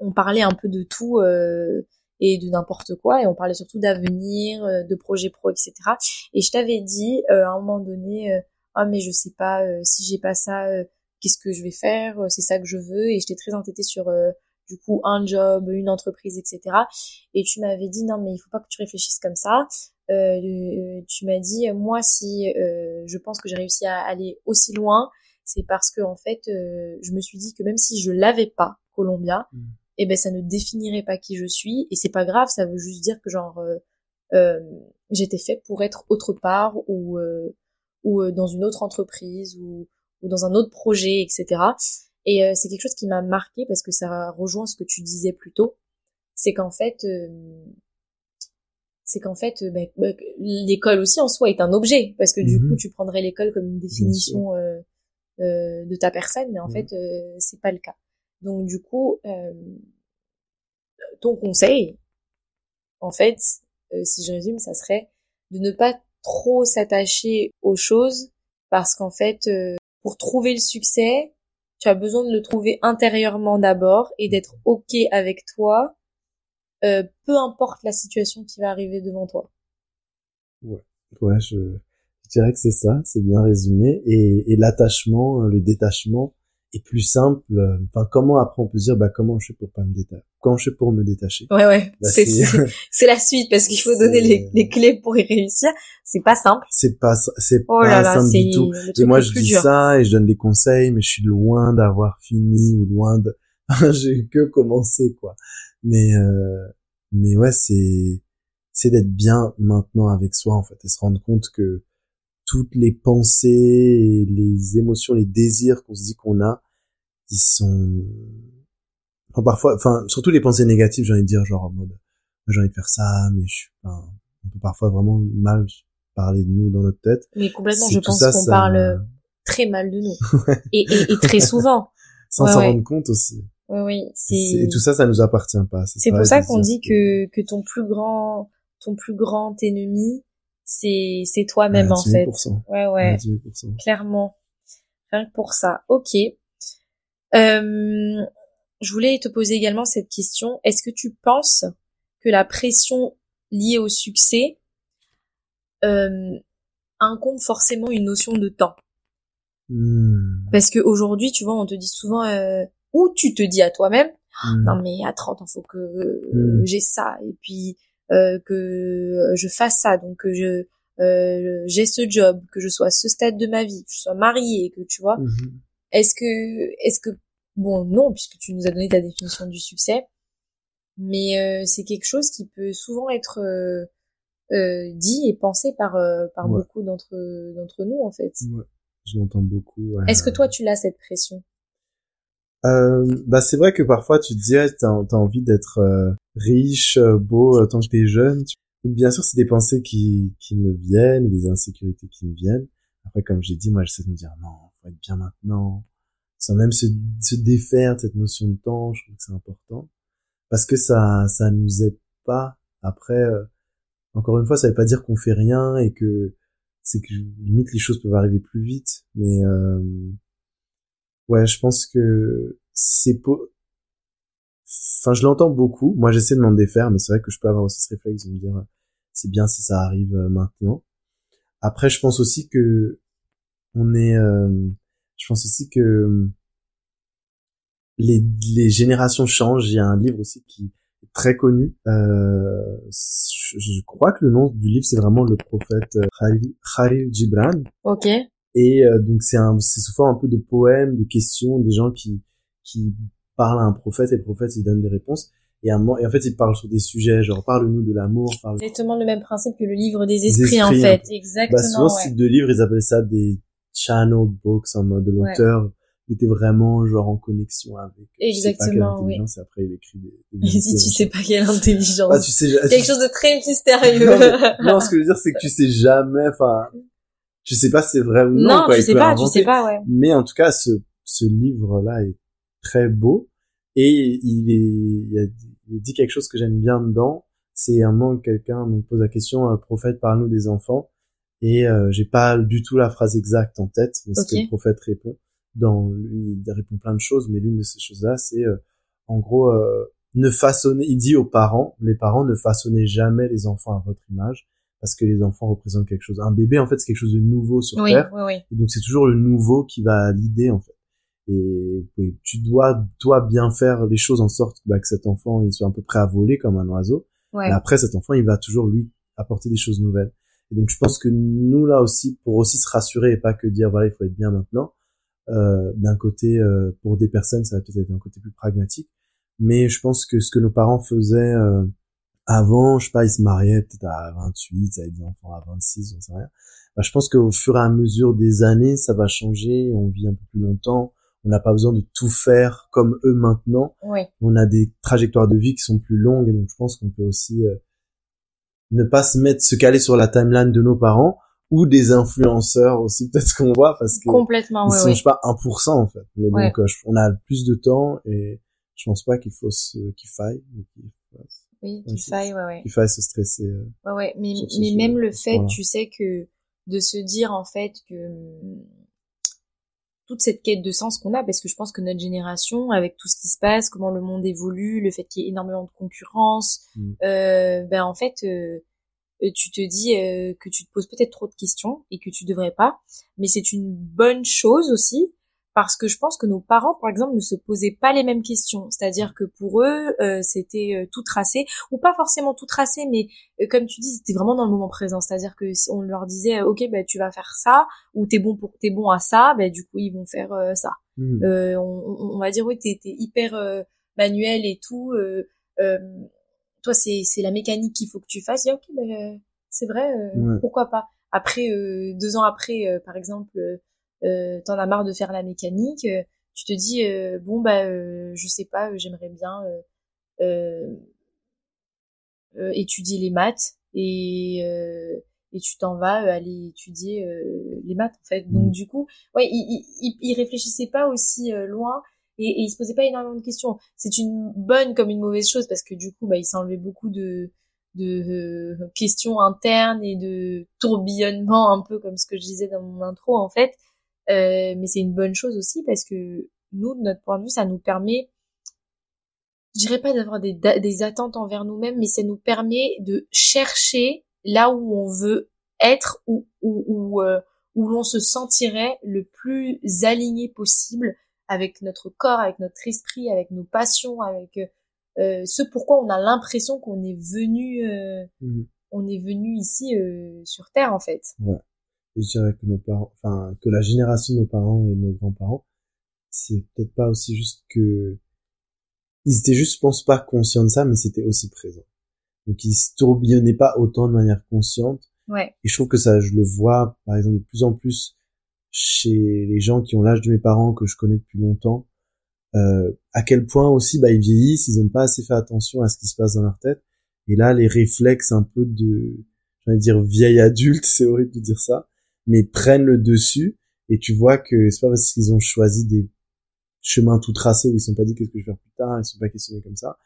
on parlait un peu de tout euh, et de n'importe quoi, et on parlait surtout d'avenir, euh, de projets pro, etc. Et je t'avais dit à un moment donné, ah mais je sais pas si j'ai pas ça, qu'est-ce que je vais faire C'est ça que je veux. Et j'étais très entêtée sur du coup un job, une entreprise, etc. Et tu m'avais dit non mais il faut pas que tu réfléchisses comme ça. Euh, tu m'as dit moi si euh, je pense que j'ai réussi à aller aussi loin, c'est parce que en fait, euh, je me suis dit que même si je l'avais pas, Columbia, mm. eh ben ça ne définirait pas qui je suis et c'est pas grave, ça veut juste dire que genre euh, euh j'étais fait pour être autre part ou euh, ou dans une autre entreprise ou, ou dans un autre projet, etc. Et c'est quelque chose qui m'a marqué parce que ça rejoint ce que tu disais plus tôt, c'est qu'en fait c'est qu'en fait, ben, ben, l'école aussi en soi est un objet, parce que du mm-hmm. coup, tu prendrais l'école comme une définition euh, euh, de ta personne, mais en mmh. fait, euh, c'est pas le cas. Donc du coup, euh, ton conseil, en fait, si je résume, ça serait de ne pas trop s'attacher aux choses, parce qu'en fait, pour trouver le succès, tu as besoin de le trouver intérieurement d'abord et d'être ok avec toi, peu importe la situation qui va arriver devant toi. Ouais, ouais, je, je dirais que c'est ça, c'est bien résumé. Et, et l'attachement, euh, le détachement est plus simple. Euh, enfin, comment après on peut dire, bah comment je fais pour pas me détacher Comment je fais pour me détacher? Ouais, ouais. Bah, c'est la suite parce qu'il faut donner les, les, clés pour y réussir. C'est pas simple. C'est pas, c'est oh pas simple du tout. Et moi, je dis ça et je donne des conseils, mais je suis loin d'avoir fini ou loin de. J'ai que commencé quoi. Mais euh, mais ouais, c'est c'est d'être bien maintenant avec soi en fait et se rendre compte que toutes les pensées et les émotions, les désirs qu'on se dit qu'on a, ils sont, enfin, parfois, enfin, surtout les pensées négatives, j'ai envie de dire, genre, en mode, j'ai envie de faire ça, mais je suis, enfin, on peut parfois vraiment mal parler de nous dans notre tête. Mais complètement, je pense qu'on parle très mal de nous. et, et, et, très souvent. Sans s'en rendre compte aussi. Oui, oui. Et tout ça, ça nous appartient pas. C'est pour ça qu'on dit que, que ton plus grand, ton plus grand ennemi, c'est c'est toi-même en fait. Ouais ouais. Clairement. Rien que pour ça. OK. Euh, je voulais te poser également cette question. Est-ce que tu penses que la pression liée au succès euh, incombe forcément une notion de temps? Hmm. Parce que aujourd'hui, tu vois, on te dit souvent, euh, ou tu te dis à toi-même, Hmm. non mais à 30 ans, faut que euh, Mm. j'ai ça, et puis euh, que je fasse ça, donc que je euh, j'ai ce job, que je sois à ce stade de ma vie, que je sois mariée, que tu vois. Mhm. Est-ce que, est-ce que, bon, non, puisque tu nous as donné ta définition du succès, mais euh, c'est quelque chose qui peut souvent être euh, euh, dit et pensé par euh, par Ouais. beaucoup d'entre d'entre nous en fait. Ouais, je l'entends beaucoup. Est-ce que toi tu l'as cette pression? Euh, bah c'est vrai que parfois tu te dis ouais, t'as envie d'être euh, riche, euh, beau euh, tant que t'es jeune. Bien sûr, c'est des pensées qui qui me viennent, des insécurités qui me viennent. Après, comme j'ai dit, moi, j'essaie de me dire non, faut être bien maintenant, sans même se se défaire de cette notion de temps. Je trouve que c'est important parce que ça ça nous aide pas. Après, euh, encore une fois, ça veut pas dire qu'on fait rien et que c'est que limite les choses peuvent arriver plus vite, mais euh, Ouais, je pense que c'est po... Enfin, je l'entends beaucoup. Moi, j'essaie de m'en défaire, mais c'est vrai que je peux avoir aussi ce réflexe de me dire, euh, c'est bien si ça arrive euh, maintenant. Après, je pense aussi que on est, euh, je pense aussi que les, les générations changent. Il y a un livre aussi qui est très connu. Euh, je, crois que le nom du livre, c'est vraiment le prophète euh, Khalil, Khalil Gibran. Ok. Et euh, donc c'est un, c'est souvent un peu de poèmes, de questions, des gens qui qui parlent à un prophète et le prophète il donne des réponses. Et, un et en fait il parle sur des sujets genre parle-nous de l'amour, parle. Exactement le même principe que le livre des Des esprits, en fait. hein. Exactement. Bah souvent ce ouais. type de livres ils appellent ça des channel books en mode de Ouais. l'auteur. Il était vraiment genre en connexion avec. sais Exactement, oui. intelligence, Et après il écrit des. des si tu sais pas quelle intelligence. Ah, tu sais, Quelque chose de très mystérieux. non, non, ce que je veux dire, c'est que tu sais jamais, enfin, tu sais pas si c'est vrai ou non. non, quoi, tu sais pas, tu inventer. sais pas, ouais. Mais en tout cas, ce, ce livre-là est très beau et il est, il, a, il dit quelque chose que j'aime bien dedans. C'est un moment où quelqu'un nous pose la question, euh, prophète, parle-nous des enfants. Et euh, j'ai pas du tout la phrase exacte en tête, mais ce que le prophète répond. Dans lui, il répond plein de choses, mais l'une de ces choses-là, c'est euh, en gros euh, ne façonnez. Il dit aux parents, les parents ne façonnez jamais les enfants à votre image, parce que les enfants représentent quelque chose. Un bébé, en fait, c'est quelque chose de nouveau sur Oui, terre. oui, oui. Et donc c'est toujours le nouveau qui va l'idée en fait. Et oui, tu dois toi bien faire les choses en sorte bah, que cet enfant il soit un peu prêt à voler comme un oiseau. Ouais. Et après cet enfant il va toujours lui apporter des choses nouvelles. Et donc je pense que nous là aussi pour aussi se rassurer et pas que dire voilà il faut être bien maintenant. Euh, d'un côté euh, pour des personnes ça va peut-être être un côté plus pragmatique, mais je pense que ce que nos parents faisaient euh, avant, je sais pas, ils se mariaient peut-être à 28, ça avait des enfants à 26, j'en sais rien. Bah, je pense qu'au fur et à mesure des années, ça va changer, on vit un peu plus longtemps, on n'a pas besoin de tout faire comme eux maintenant, Oui. on a des trajectoires de vie qui sont plus longues, et donc je pense qu'on peut aussi euh, ne pas se mettre, se caler sur la timeline de nos parents, ou des influenceurs aussi, peut-être qu'on voit, parce que Complètement, ils oui, sont, oui. je sais pas, 1% en fait. Mais Ouais. donc, euh, on a plus de temps, et je pense pas qu'il faut qu'il faille, Oui, qu'il faille, ouais, ouais. qu'il faille se stresser. euh. Ouais, ouais. Mais, mais sujet. même le fait, Voilà. tu sais, que de se dire, en fait, que hum, toute cette quête de sens qu'on a, parce que je pense que notre génération, avec tout ce qui se passe, comment le monde évolue, le fait qu'il y ait énormément de concurrence, Mm. euh, ben en fait, euh, euh, tu te dis euh, que tu te poses peut-être trop de questions et que tu devrais pas, mais c'est une bonne chose aussi parce que je pense que nos parents, par exemple, ne se posaient pas les mêmes questions. C'est-à-dire que pour eux, euh, c'était euh, tout tracé, ou pas forcément tout tracé, mais euh, comme tu dis, c'était vraiment dans le moment présent. C'est-à-dire que si on leur disait, euh, ok, bah tu vas faire ça, ou t'es bon pour t'es bon à ça, bah du coup ils vont faire euh, ça. Mm. Euh, on, on- va dire oui, t'es hyper euh, manuel et tout. Euh, euh, toi, c'est c'est la mécanique qu'il faut que tu fasses. Et ok, ben c'est vrai, euh, Ouais. pourquoi pas. Après, euh, deux ans après, euh, par exemple, euh, t'en as marre de faire la mécanique. euh, tu te dis euh, bon bah euh, je sais pas, euh, j'aimerais bien euh, euh, euh, étudier les maths et euh, et tu t'en vas euh, aller étudier euh, les maths en fait. Donc Mhm. du coup, ouais, il, il, il réfléchissait pas aussi euh, loin et, et il se posait pas énormément de questions. C'est une bonne comme une mauvaise chose parce que du coup, bah, il s'enlevait beaucoup de de euh, questions internes et de tourbillonnement un peu comme ce que je disais dans mon intro en fait. Euh, mais c'est une bonne chose aussi parce que nous, de notre point de vue, ça nous permet je dirais pas d'avoir des, des attentes envers nous-mêmes, mais ça nous permet de chercher là où on veut être ou ou ou, euh, où l'on se sentirait le plus aligné possible avec notre corps, avec notre esprit, avec nos passions, avec euh, ce pourquoi on a l'impression qu'on est venu, euh, mmh. on est venu ici euh, sur Terre en fait. Ouais. Et je dirais que nos parents, enfin que la génération de nos parents et nos grands-parents, c'est peut-être pas aussi juste que ils étaient juste, je pense pas conscients de ça, mais c'était aussi présent. Donc ils se tourbillonnaient pas autant de manière consciente. Ouais. Et je trouve que ça, je le vois, par exemple, de plus en plus chez les gens qui ont l'âge de mes parents que je connais depuis longtemps. Euh, à quel point aussi, bah, ils vieillissent, ils ont pas assez fait attention à ce qui se passe dans leur tête. Et là, les réflexes un peu de, j'allais dire vieille adulte, c'est horrible de dire ça, mais prennent le dessus. Et tu vois que c'est pas parce qu'ils ont choisi des chemin tout tracé où ils sont pas dit qu'est-ce que je vais faire plus tard, ils sont pas questionnés comme ça,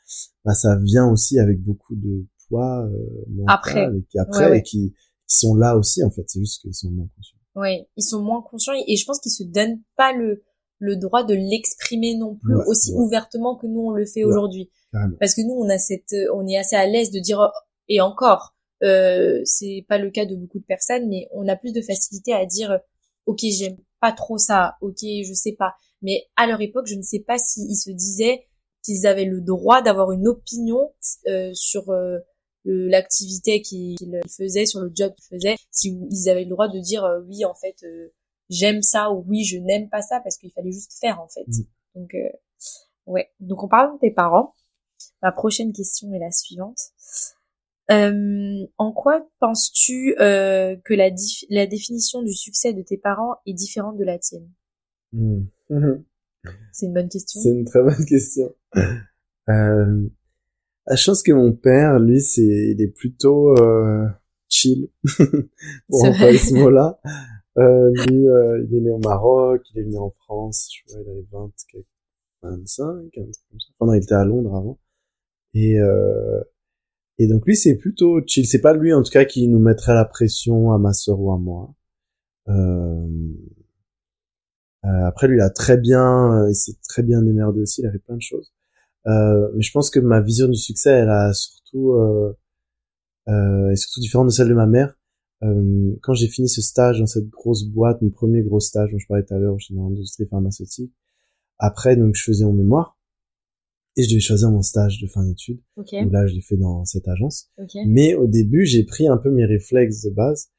bah ça vient aussi avec beaucoup de poids euh, après et qui après et qui, sont là aussi en fait, c'est juste qu'ils sont moins conscients. Oui, ils sont moins conscients et je pense qu'ils se donnent pas le le droit de l'exprimer non plus aussi ouvertement que nous on le fait aujourd'hui. Parce que nous on a cette on est assez à l'aise de dire et encore euh, c'est pas le cas de beaucoup de personnes mais on a plus de facilité à dire OK, j'aime pas trop ça. OK, je sais pas. Mais à leur époque, je ne sais pas s'ils se disaient qu'ils avaient le droit d'avoir une opinion euh, sur euh, l'activité qu'ils faisaient, sur le job qu'ils faisaient, si ils avaient le droit de dire euh, oui, en fait, j'aime ça ou oui, je n'aime pas ça, parce qu'il fallait juste faire, en fait. Mm. Donc, ouais. Donc, en parlant de tes parents, ma prochaine question est la suivante. En quoi penses-tu que la, la définition du succès de tes parents est différente de la tienne? Mm. C'est une bonne question. C'est une très bonne question. Euh, la chance que mon père, lui, c'est, il est plutôt euh, chill, pour employer ce mot-là. Euh, lui, euh, il est né au Maroc, il est venu en France, je crois, il avait 20, 25, un truc comme ça. Enfin, il était à Londres avant. Et, euh, et donc lui, c'est plutôt chill. C'est pas lui, en tout cas, qui nous mettrait la pression à ma sœur ou à moi. Euh, euh, après, lui, il a très bien, euh, il s'est très bien démerdé aussi. Il a fait plein de choses. Euh, mais je pense que ma vision du succès, elle a surtout, euh, est surtout différente de celle de ma mère. quand j'ai fini ce stage dans cette grosse boîte, mon premier gros stage dont je parlais tout à l'heure, chez l'industrie pharmaceutique. Après, donc, je faisais mon mémoire et je devais choisir mon stage de fin d'études. Okay. là, je l'ai fait dans cette agence. Mais au début, j'ai pris un peu mes réflexes de base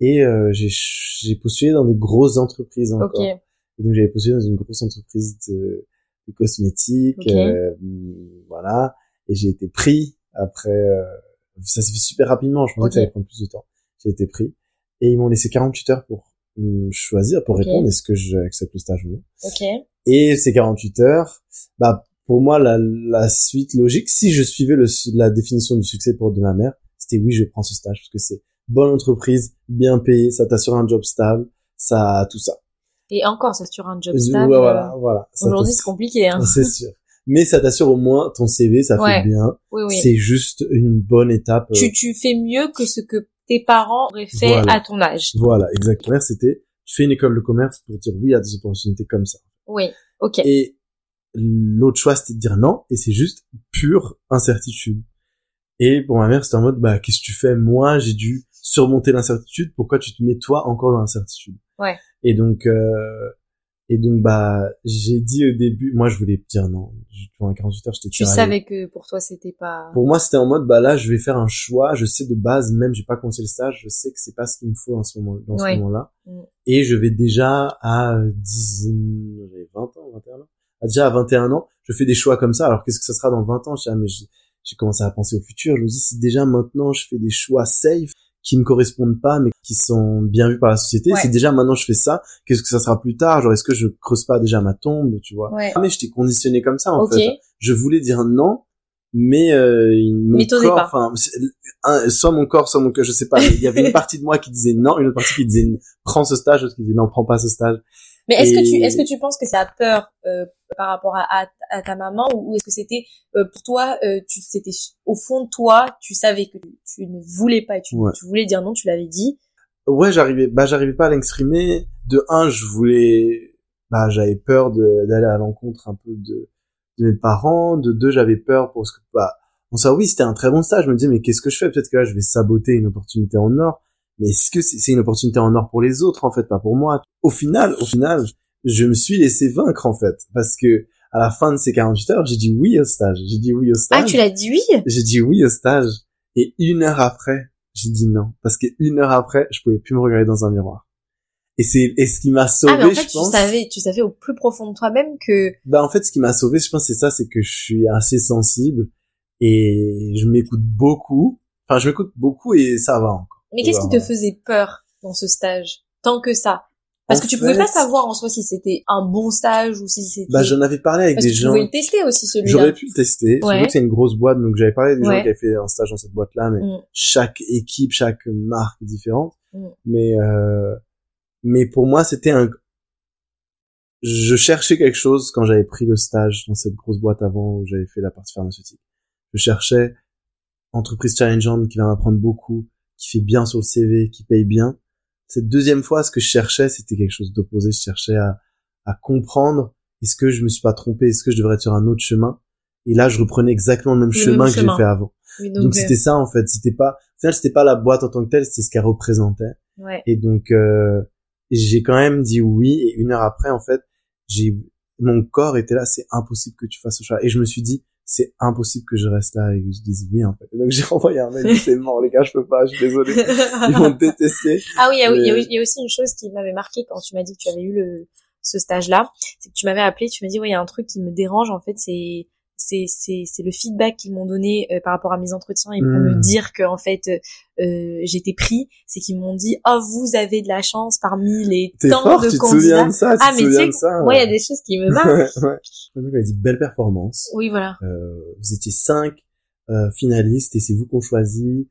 et euh, j'ai postulé dans des grosses entreprises encore. Et donc j'avais postulé dans une grosse entreprise de, de cosmétiques, euh, voilà. Et j'ai été pris après. Euh, ça s'est fait super rapidement. Je pensais que ça allait prendre plus de temps. J'ai été pris et ils m'ont laissé 48 heures pour choisir, pour répondre est-ce que j'accepte le stage ou non. Et ces 48 heures, bah pour moi la, la suite logique, si je suivais le, la définition du succès pour de ma mère, c'était oui je prends ce stage parce que c'est bonne entreprise, bien payé, ça t'assure un job stable, ça tout ça. Et encore, ça sur un job stable. voilà, voilà. Aujourd'hui, c'est compliqué. Hein. C'est sûr. Mais ça t'assure au moins ton CV, ça fait bien. Oui, oui. C'est juste une bonne étape. Tu, euh. tu fais mieux que ce que tes parents auraient fait à ton âge. Voilà, exactement. C'était, tu fais une école de commerce pour dire oui à des opportunités comme ça. Oui, ok. Et l'autre choix, c'était de dire non, et c'est juste pure incertitude. Et pour ma mère, c'était en mode, bah, qu'est-ce que tu fais? Moi, j'ai dû surmonter l'incertitude. Pourquoi tu te mets toi encore dans l'incertitude? Ouais. Et donc, euh, et donc, bah, j'ai dit au début, moi, je voulais dire non. Pendant 48 heures, j'étais Tu savais que pour toi, c'était pas... Pour moi, c'était en mode, bah là, je vais faire un choix. Je sais de base, même, j'ai pas commencé le stage. Je sais que c'est pas ce qu'il me faut en ce moment, dans ce moment-là. Mm. Et je vais déjà à 10, j'avais 20 ans, 21 ans. Ah, déjà à 21 ans, je fais des choix comme ça. Alors, qu'est-ce que ça sera dans 20 ans? Je ah, mais j'ai commencé à penser au futur. Je me dis, si déjà maintenant, je fais des choix safe, qui me correspondent pas mais qui sont bien vus par la société c'est déjà maintenant je fais ça qu'est-ce que ça sera plus tard? Genre est-ce que je creuse pas déjà ma tombe tu vois? Ouais. mais j'étais conditionné comme ça en fait je voulais dire non mais euh, mon corps enfin soit mon corps soit mon cœur je sais pas il y avait une partie de moi qui disait non une autre partie qui disait prends ce stage l'autre qui disait non prends pas ce stage mais est-ce que tu est-ce que tu penses que ça a peur euh, par rapport à, à, ta maman ou, est-ce que c'était euh, pour toi euh, tu c'était au fond de toi tu savais que tu ne voulais pas tu, tu voulais dire non tu l'avais dit? Ouais j'arrivais bah j'arrivais pas à l'exprimer. De un je voulais bah j'avais peur d'aller à l'encontre un peu de, de mes parents. De deux j'avais peur parce que bah bon ça oui c'était un très bon stage. Je me disais mais qu'est-ce que je fais? Peut-être que là je vais saboter une opportunité en or mais est-ce que c'est une opportunité en or pour les autres en fait, pas pour moi? Au final, au final, je me suis laissé vaincre en fait, parce que à la fin de ces 48 heures, j'ai dit oui au stage. J'ai dit oui au stage. Ah, tu l'as dit oui? J'ai dit oui au stage. Et une heure après, j'ai dit non. Parce que une heure après, je pouvais plus me regarder dans un miroir. Et c'est, et ce qui m'a sauvé, ah, mais en fait, je pense. Tu savais, tu savais au plus profond de toi-même que. Bah, en fait, ce qui m'a sauvé, je pense, c'est ça, c'est que je suis assez sensible et je m'écoute beaucoup. Enfin, je m'écoute beaucoup et ça va encore. Mais qu'est-ce qui te faisait peur dans ce stage? Tant que ça? Parce que tu pouvais pas savoir en soi si c'était un bon stage ou si c'était. Bah j'en avais parlé avec des gens. Tu pouvais le tester aussi celui-là. J'aurais pu le tester. Ouais. que c'est une grosse boîte, donc j'avais parlé avec des gens qui avaient fait un stage dans cette boîte-là, mais mm. chaque équipe, chaque marque est différente. Mm. Mais euh, mais pour moi c'était un. Je cherchais quelque chose quand j'avais pris le stage dans cette grosse boîte avant où j'avais fait la partie pharmaceutique. Je cherchais entreprise challengeante qui va m'apprendre beaucoup, qui fait bien sur le CV, qui paye bien cette deuxième fois, ce que je cherchais, c'était quelque chose d'opposé. Je cherchais à, à comprendre est-ce que je me suis pas trompé, est-ce que je devrais être sur un autre chemin? Et là, je reprenais exactement le même chemin que j'ai fait avant. donc c'était ça en fait. C'était pas, au final, c'était pas la boîte en tant que telle, c'était ce qu'elle représentait. Ouais. Et donc euh, j'ai quand même dit oui. Et une heure après, en fait, j'ai mon corps était là. C'est impossible que tu fasses ce choix. Et je me suis dit, c'est impossible que je reste là et que je dise oui en fait. donc j'ai renvoyé un mail, c'est mort les gars, je peux pas, je suis désolé. Ils vont détester. Ah oui, il y, a aussi une chose qui m'avait marqué quand tu m'as dit que tu avais eu le ce stage là, c'est que tu m'avais appelé, tu m'as dit oui, il y a un truc qui me dérange en fait, c'est c'est c'est c'est le feedback qu'ils m'ont donné euh, par rapport à mes entretiens et pour me hmm. dire que en fait euh, j'étais pris c'est qu'ils m'ont dit oh vous avez de la chance parmi les tant fort, de tu candidats. te souviens de ça, tu ah mais tu sais ça, ouais. Il y a des choses qui me marquent. ouais. a dit belle performance. Oui voilà. Euh, vous étiez cinq euh, finalistes et c'est vous qu'on choisit.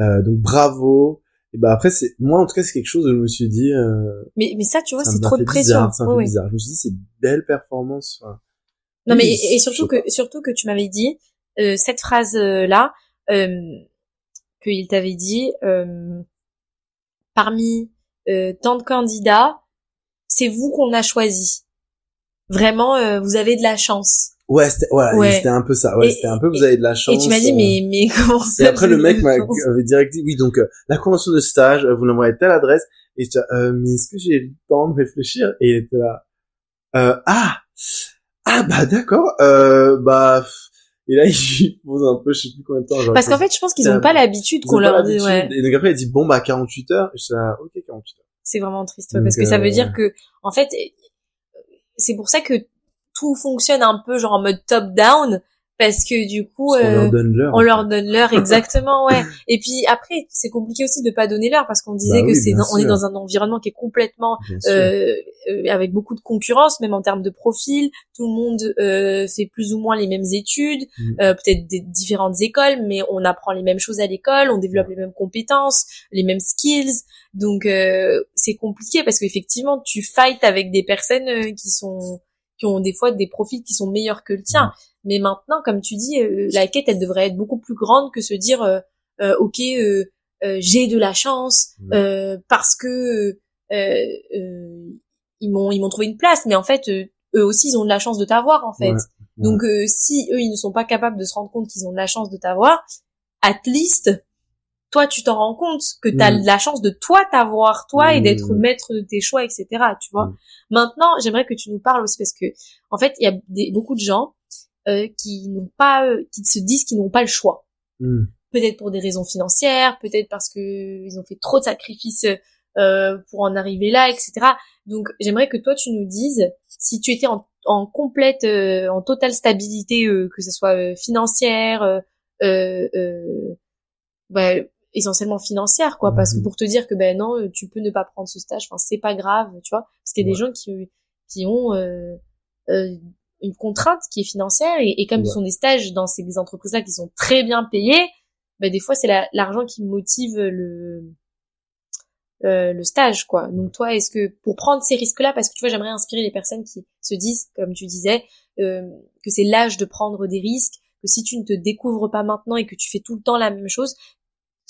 Euh, donc bravo. Et ben après c'est moi en tout cas c'est quelque chose où je me suis dit euh, mais mais ça tu vois c'est trop de pression. c'est un peu bizarre. Je me suis dit c'est belle performance enfin, non mais et, surtout que surtout que tu m'avais dit euh, cette phrase là euh, qu'il t'avait dit euh, parmi euh, tant de candidats, c'est vous qu'on a choisi. Vraiment, euh, vous avez de la chance. Ouais, c'était ouais, c'était un peu ça. Ouais, c'était un peu vous avez de la chance. Et tu m'as dit mais mais comment ça Et après le mec m'avait direct dit oui donc la convention de stage vous l'envoyez telle adresse et je euh, mais est-ce que j'ai le temps de réfléchir? Et il était là ah ah bah d'accord, euh, bah et là il pose un peu, je sais plus combien de temps. Parce qu'en fait, je pense qu'ils ont pas l'habitude qu'on leur dise. Ouais. Et donc après il dit bon bah 48 heures. Et je ok 48 heures. C'est vraiment triste parce que ça veut dire que en fait c'est pour ça que tout fonctionne un peu genre en mode top down parce que du coup on leur euh, donne l'heure on leur donne l'heure exactement ouais. Et puis après c'est compliqué aussi de pas donner l'heure parce qu'on disait bah que c'est on est dans un environnement qui est complètement euh, euh, avec beaucoup de concurrence même en termes de profil. Tout le monde euh, fait plus ou moins les mêmes études mm. euh, peut-être des différentes écoles mais on apprend les mêmes choses à l'école on développe les mêmes compétences les mêmes skills. Donc c'est compliqué parce qu'effectivement tu fights avec des personnes qui sont qui ont des fois des profils qui sont meilleurs que le tien. Mm. Mais maintenant, comme tu dis, euh, la quête, elle devrait être beaucoup plus grande que se dire, euh, euh ok, euh, j'ai de la chance mm. parce que ils m'ont ils m'ont trouvé une place. Mais en fait, eux aussi, ils ont de la chance de t'avoir, en fait. Donc, si eux, ils ne sont pas capables de se rendre compte qu'ils ont de la chance de t'avoir, at least toi tu t'en rends compte que tu as mm. la chance de toi t'avoir toi et d'être mm. maître de tes choix etc tu vois mm. maintenant j'aimerais que tu nous parles aussi parce que en fait il y a des, beaucoup de gens euh, qui n'ont pas euh, qui se disent qu'ils n'ont pas le choix peut-être pour des raisons financières peut-être parce que ils ont fait trop de sacrifices euh, pour en arriver là etc donc j'aimerais que toi tu nous dises si tu étais en, en complète euh, en totale stabilité que ce soit financière bah, essentiellement financière quoi parce que mhm. pour te dire que ben non euh, tu peux ne pas prendre ce stage enfin c'est pas grave tu vois parce qu'il y a des gens qui qui ont euh, euh, une contrainte qui est financière et, comme ce sont des stages dans ces entreprises là qui sont très bien payés ben des fois c'est l'argent qui motive le euh, le stage quoi. Donc toi est-ce que pour prendre ces risques là parce que tu vois j'aimerais inspirer les personnes qui se disent comme tu disais euh, que c'est l'âge de prendre des risques que si tu ne te découvres pas maintenant et que tu fais tout le temps la même chose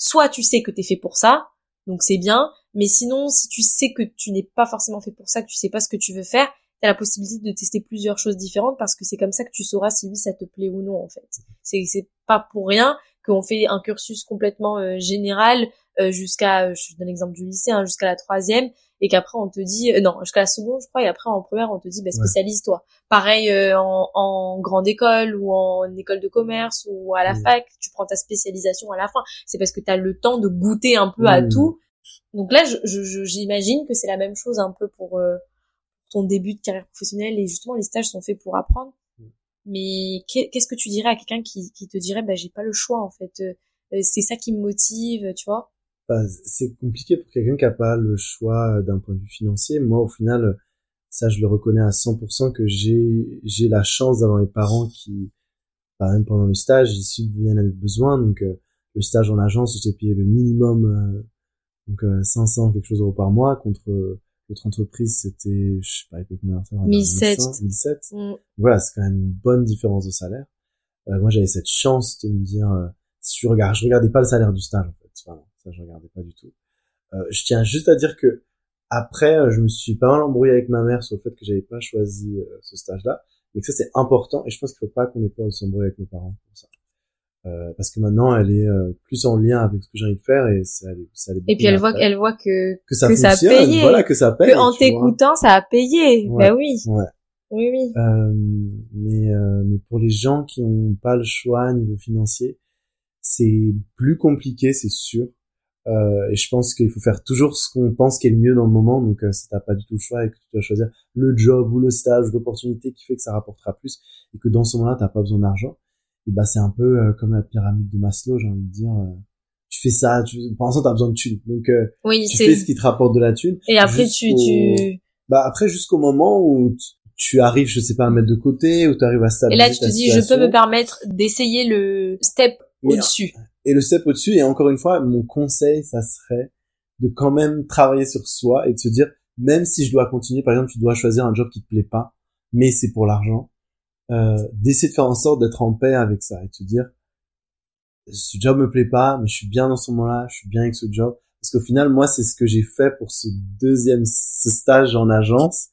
soit tu sais que t'es fait pour ça, donc c'est bien, mais sinon, si tu sais que tu n'es pas forcément fait pour ça, que tu sais pas ce que tu veux faire, t'as la possibilité de tester plusieurs choses différentes parce que c'est comme ça que tu sauras si oui ça te plaît ou non en fait. C'est pas pour rien qu'on fait un cursus complètement euh, général jusqu'à, je donne l'exemple du lycée, hein, jusqu'à la troisième, et qu'après on te dit, non, jusqu'à la seconde, je crois, et après en première on te dit, bah, spécialise-toi. Pareil en, en, grande école ou en école de commerce ou à la fac, tu prends ta spécialisation à la fin. C'est parce que tu as le temps de goûter un peu à tout. Donc là, j'imagine je, que c'est la même chose un peu pour ton début de carrière professionnelle et justement les stages sont faits pour apprendre. Mm. Mais qu'est-ce que tu dirais à quelqu'un qui, qui te dirait bah j'ai pas le choix en fait, euh, euh, c'est ça qui me motive, tu vois? C'est compliqué pour quelqu'un qui a pas le choix euh, d'un point de vue financier. Moi au final, ça je le reconnais à 100% que j'ai j'ai la chance d'avoir mes parents qui, bah, même pendant le stage, ils subviennent à mes besoins. Donc le stage en agence, j'ai payé le minimum, donc 500 quelque chose euros par mois contre notre entreprise, c'était, je sais pas, avec combien 1007. 1007. Mm. Voilà, c'est quand même une bonne différence de salaire. Euh, moi, j'avais cette chance de me dire, euh, si je regarde, je regardais pas le salaire du stage, en fait. Enfin, ça, je regardais pas du tout. Euh, je tiens juste à dire que après, euh, je me suis pas mal embrouillé avec ma mère sur le fait que j'avais pas choisi euh, ce stage-là, mais que ça c'est important. Et je pense qu'il faut pas qu'on ait peur de s'embrouiller avec nos parents pour ça. Euh, parce que maintenant elle est euh, plus en lien avec ce que j'ai envie de faire et ça, ça et puis elle voit qu'elle voit que que ça, que a payé voilà que ça paye que en t'écoutant ça a payé bah oui ouais. oui oui euh, mais euh, mais pour les gens qui ont pas le choix niveau financier c'est plus compliqué c'est sûr et je pense qu'il faut faire toujours ce qu'on pense qui est le mieux dans le moment donc si t'as pas du tout le choix et que tu dois choisir le job ou le stage ou l'opportunité qui fait que ça rapportera plus et que dans ce moment-là t'as pas besoin d'argent et bah c'est un peu euh, comme la pyramide de Maslow, j'ai envie de dire. Euh, tu fais ça, tu, pour l'instant t'as besoin de thunes, donc euh, oui, tu fais ce qui te rapporte de la thune. Et après tu, tu, bah après jusqu'au moment où tu arrives, je sais pas, à mettre de côté, ou tu arrives à stabiliser. Et là tu te dis, je peux me permettre d'essayer le step au-dessus. Et le step au-dessus, et encore une fois, mon conseil, ça serait de quand même travailler sur soi et de se dire, même si je dois continuer, par exemple, tu dois choisir un job qui te plaît pas, mais c'est pour l'argent, euh, d'essayer de faire en sorte d'être en paix avec ça et de se dire ce job me plaît pas mais je suis bien dans ce moment-là je suis bien avec ce job. Parce qu'au final moi c'est ce que j'ai fait pour ce deuxième ce stage en agence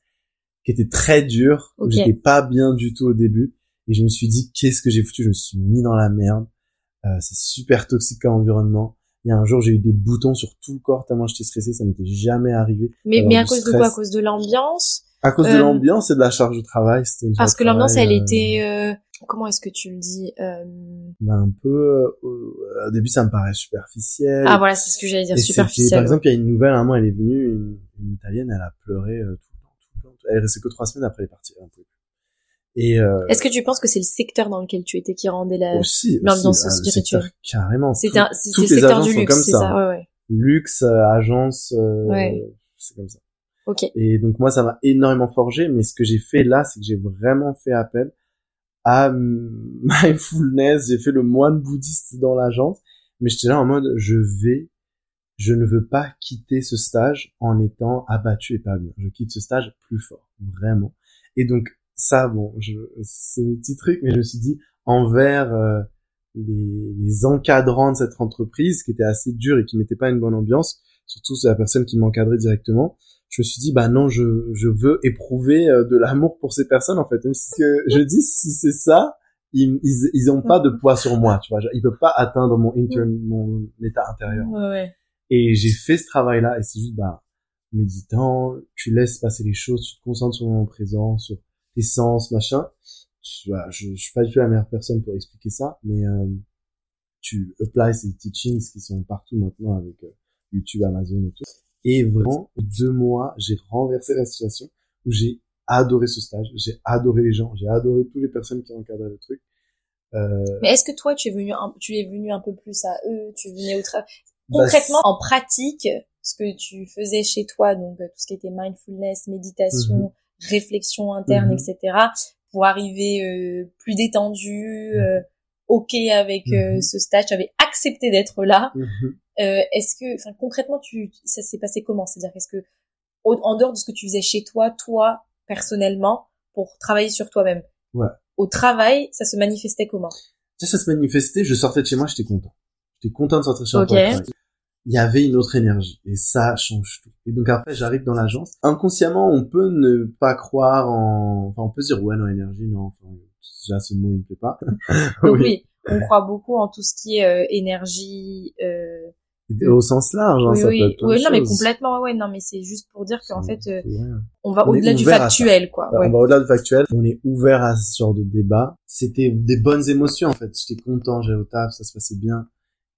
qui était très dur où j'étais pas bien du tout au début et je me suis dit qu'est-ce que j'ai foutu? Je me suis mis dans la merde c'est super toxique comme environnement il y a un jour j'ai eu des boutons sur tout le corps tellement j'étais stressé ça m'était jamais arrivé mais mais à cause de quoi? à cause de l'ambiance? À cause de euh, l'ambiance et de la charge de travail, c'était Parce que l'ambiance, elle euh, était, euh, comment est-ce que tu le dis euh... ben, Un peu, au début, ça me paraît superficiel. Ah voilà, c'est ce que j'allais dire, superficiel. Par exemple, il y a une nouvelle, un mois, elle est venue, une, une italienne, elle a pleuré tout le temps, tout le temps. Elle est restée que trois semaines après, elle est partie. Et euh, est-ce que tu penses que c'est le secteur dans lequel tu étais qui rendait la l'ambiance ah, spirituelle Carrément. C'est un, c'est le secteur du luxe, c'est ça. Ouais, ouais. Luxe, agence, ouais. c'est comme ça. Et donc moi, ça m'a énormément forgé, mais ce que j'ai fait là, c'est que j'ai vraiment fait appel à mindfulness. J'ai fait le moine bouddhiste dans l'agence, mais j'étais là en mode, je vais, je ne veux pas quitter ce stage en étant abattu et pas bien. Je quitte ce stage plus fort, vraiment. Et donc ça, bon, je, c'est des petits trucs, mais je me suis dit envers euh, les, les encadrants de cette entreprise qui était assez dur et qui mettait pas une bonne ambiance, surtout c'est la personne qui m'encadrait directement je me suis dit bah non je je veux éprouver euh, de l'amour pour ces personnes en fait. Même si je dis si c'est ça ils, ils ils ont pas de poids sur moi tu vois. Ils peuvent pas atteindre mon mon état intérieur. Ouais, et j'ai fait ce travail là et c'est juste bah méditant tu laisses passer les choses tu te concentres sur le moment présent sur tes sens machin tu, vois, je, je suis pas du tout la meilleure personne pour expliquer ça mais euh, tu applies ces teachings qui sont partout maintenant avec euh, YouTube Amazon et tout et vraiment, deux mois, j'ai renversé la situation où j'ai adoré ce stage, j'ai adoré les gens, j'ai adoré toutes les personnes qui encadraient le truc. Euh... Mais est-ce que toi, tu es venu, un, tu es venu un peu plus à eux, tu venais au travail bah, concrètement en pratique ce que tu faisais chez toi, donc euh, tout ce qui était mindfulness, méditation, mhm. Réflexion interne, mhm. etc., pour arriver euh, plus détendu, mhm. euh, ok avec euh, ce stage, tu avais accepté d'être là. Euh, est-ce que, enfin, concrètement, tu, ça s'est passé comment? C'est-à-dire, est-ce que, en dehors de ce que tu faisais chez toi, toi, personnellement, pour travailler sur toi-même, ouais. au travail, ça se manifestait comment? Ça, ça se manifestait, je sortais de chez moi, j'étais content. J'étais content de sortir de chez moi. Il y avait une autre énergie et ça change tout. Et donc après, j'arrive dans l'agence. Inconsciemment, on peut ne pas croire en, enfin, on peut se dire ouais, non, énergie, non. Enfin, déjà ce mot il me plaît pas. donc oui. on croit beaucoup en tout ce qui est euh, énergie. Euh au sens large, hein, oui, ça oui. peut être plein Oui, non, mais complètement, ouais, non, mais c'est juste pour dire qu'en fait, euh, vrai. on va au-delà du factuel, quoi. Ouais, Ouais. On va au-delà du factuel. On est ouvert à ce genre de débat. C'était des bonnes émotions en fait. J'étais content, j'allais au taf, ça se passait bien.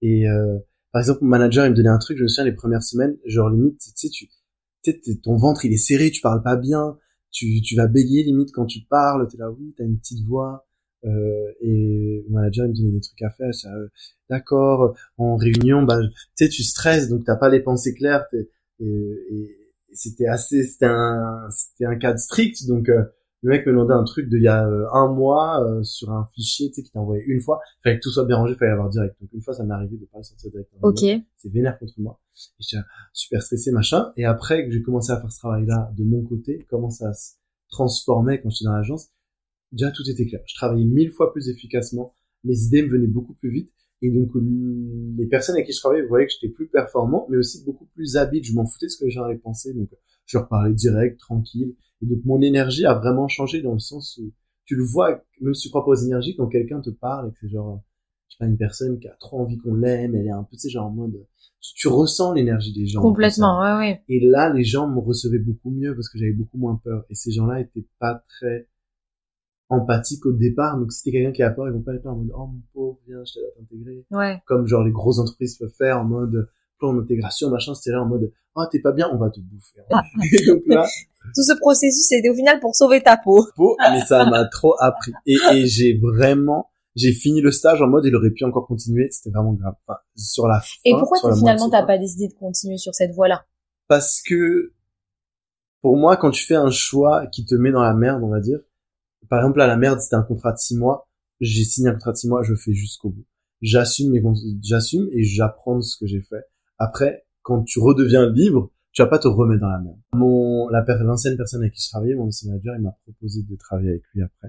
Et euh, par exemple, mon manager il me donnait un truc. Je me souviens les premières semaines, genre limite, tu sais, tu, ton ventre il est serré, tu parles pas bien, tu, tu vas bégayer limite quand tu parles. T'es là, oui, t'as une petite voix. Euh, et mon manager il me donnait des trucs à faire. Euh, D'accord. En réunion, bah, tu sais, tu stresses, donc t'as pas les pensées claires. Et, et, et c'était assez, c'était un, c'était un cadre strict, donc. euh, le mec me demandait un truc d'il y a euh, un mois euh, sur un fichier, tu sais, qu'il t'a envoyé une fois. Fallait que tout soit bien rangé, fallait l'avoir direct. Donc une fois, ça m'est arrivé de pas le sortir direct. Ok. C'est vénère contre moi. Et j'étais super stressé, machin. Et après que j'ai commencé à faire ce travail-là de mon côté, comment ça se transformait quand j'étais dans l'agence, déjà tout était clair. Je travaillais mille fois plus efficacement. Les idées me venaient beaucoup plus vite. Et donc euh, les personnes avec qui je travaillais voyaient que j'étais plus performant, mais aussi beaucoup plus habile. Je m'en foutais de ce que les gens allaient penser. Donc je leur parlais direct, tranquille. Et donc mon énergie a vraiment changé dans le sens où tu le vois, même si tu crois pas aux énergies, quand quelqu'un te parle et que c'est genre, je sais pas, une personne qui a trop envie qu'on l'aime, elle est un peu, tu sais, genre en mode, tu, tu ressens l'énergie des gens. Complètement, ouais, ouais. Et là, les gens me recevaient beaucoup mieux parce que j'avais beaucoup moins peur. Et ces gens-là étaient pas très empathiques au départ. Donc si t'es quelqu'un qui a peur, ils vont pas être là en mode, oh mon pauvre, viens, je t'aide à t'intégrer. Ouais. Comme genre les grosses entreprises peuvent faire en mode, plan d'intégration, machin, c'était là en mode, oh t'es pas bien, on va te bouffer. et donc là, Tout ce processus, c'était au final pour sauver ta peau. peau, mais ça m'a trop appris. Et, et j'ai vraiment, j'ai fini le stage en mode, il aurait pu encore continuer, c'était vraiment grave. Enfin, sur la fin. Et pourquoi la finalement t'as pas décidé de continuer sur cette voie-là? Parce que, pour moi, quand tu fais un choix qui te met dans la merde, on va dire, par exemple, là, la merde, c'était un contrat de six mois, j'ai signé un contrat de six mois, je fais jusqu'au bout. J'assume mes, j'assume et j'apprends de ce que j'ai fait. Après, quand tu redeviens libre, tu vas pas te remettre dans la merde. Mon, la l'ancienne personne avec qui je travaillais, mon ancien manager, il m'a proposé de travailler avec lui après.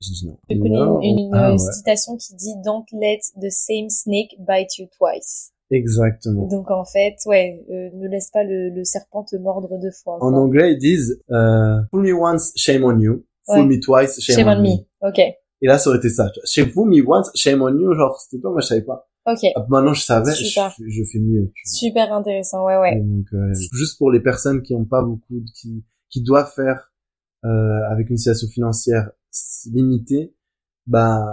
J'ai dit non. Je connais Non, une, une, ah euh, ouais, citation qui dit Don't let the same snake bite you twice. exactement. Donc en fait, ouais, euh, ne laisse pas le, le serpent te mordre deux fois. En quoi. anglais, ils disent, euh, fool me once, shame on you. Fool Ouais. me twice, shame, Shame on on me. me. Ok, Et là, ça aurait été ça. Chez vous, me once, shame on you, genre, c'était pas, moi, je savais pas. ok. Ah, Maintenant, je savais, je, Super. je fais mieux. Super intéressant, ouais, ouais. Donc, euh, juste pour les personnes qui ont pas beaucoup, de- qui, qui doivent faire, euh, avec une situation financière limitée, bah,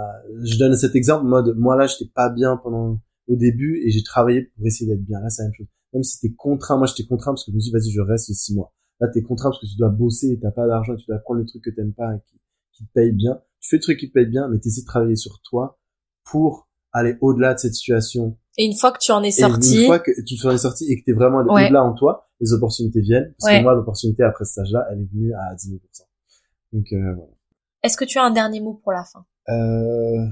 je donne cet exemple, mode, moi là, j'étais pas bien pendant, au début, et j'ai travaillé pour essayer d'être bien. Là, c'est la même chose. Même si t'es contraint, moi, j'étais contraint parce que je me dis, vas-y, je reste les six mois. Là, t'es contraint parce que tu dois bosser t'as pas d'argent, tu dois prendre le truc que t'aimes pas et qui, qui te paye bien. Tu fais le truc qui te paye bien, mais t'essaies de travailler sur toi pour aller au-delà de cette situation Et une fois que tu en es et sorti, une fois que tu en es sorti et que t'es vraiment Ouais. au-delà en toi, les opportunités viennent. Parce Ouais. que moi, l'opportunité après ce stage-là, elle est venue à 10 000 Donc, euh, voilà. est-ce que tu as un dernier mot pour la fin? Euh,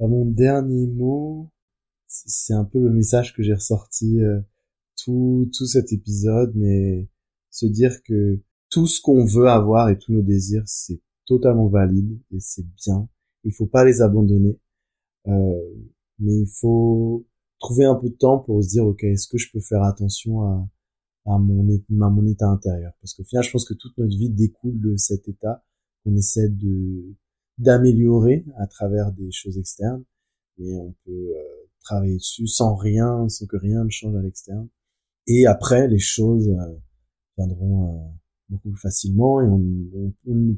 bah, mon dernier mot, c'est c'est un peu le message que j'ai ressorti euh, tout, tout cet épisode, mais se dire que tout ce qu'on veut avoir et tous nos désirs, c'est totalement valide et c'est bien. Il faut pas les abandonner, euh, mais il faut trouver un peu de temps pour se dire, ok, est-ce que je peux faire attention à, à mon, à mon état intérieur? Parce qu'au final, je pense que toute notre vie découle de cet état qu'on essaie de d'améliorer à travers des choses externes, mais on peut euh, travailler dessus sans rien, sans que rien ne change à l'externe. Et après, les choses euh, viendront euh, beaucoup plus facilement et on, on, on,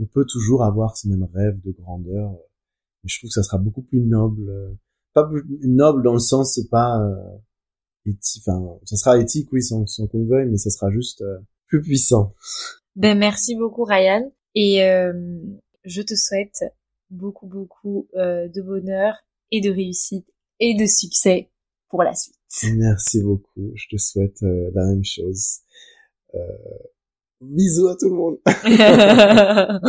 on peut toujours avoir ces mêmes rêves de grandeur. Mais je trouve que ça sera beaucoup plus noble, euh, pas plus noble dans le sens pas euh, éthique, enfin ça sera éthique oui sans, sans qu'on le veuille, mais ça sera juste euh, plus puissant. Ben merci beaucoup Ryan et euh, je te souhaite beaucoup beaucoup euh, de bonheur et de réussite et de succès pour la suite. Merci beaucoup. Je te souhaite euh, la même chose. Euh, bisous à tout le monde.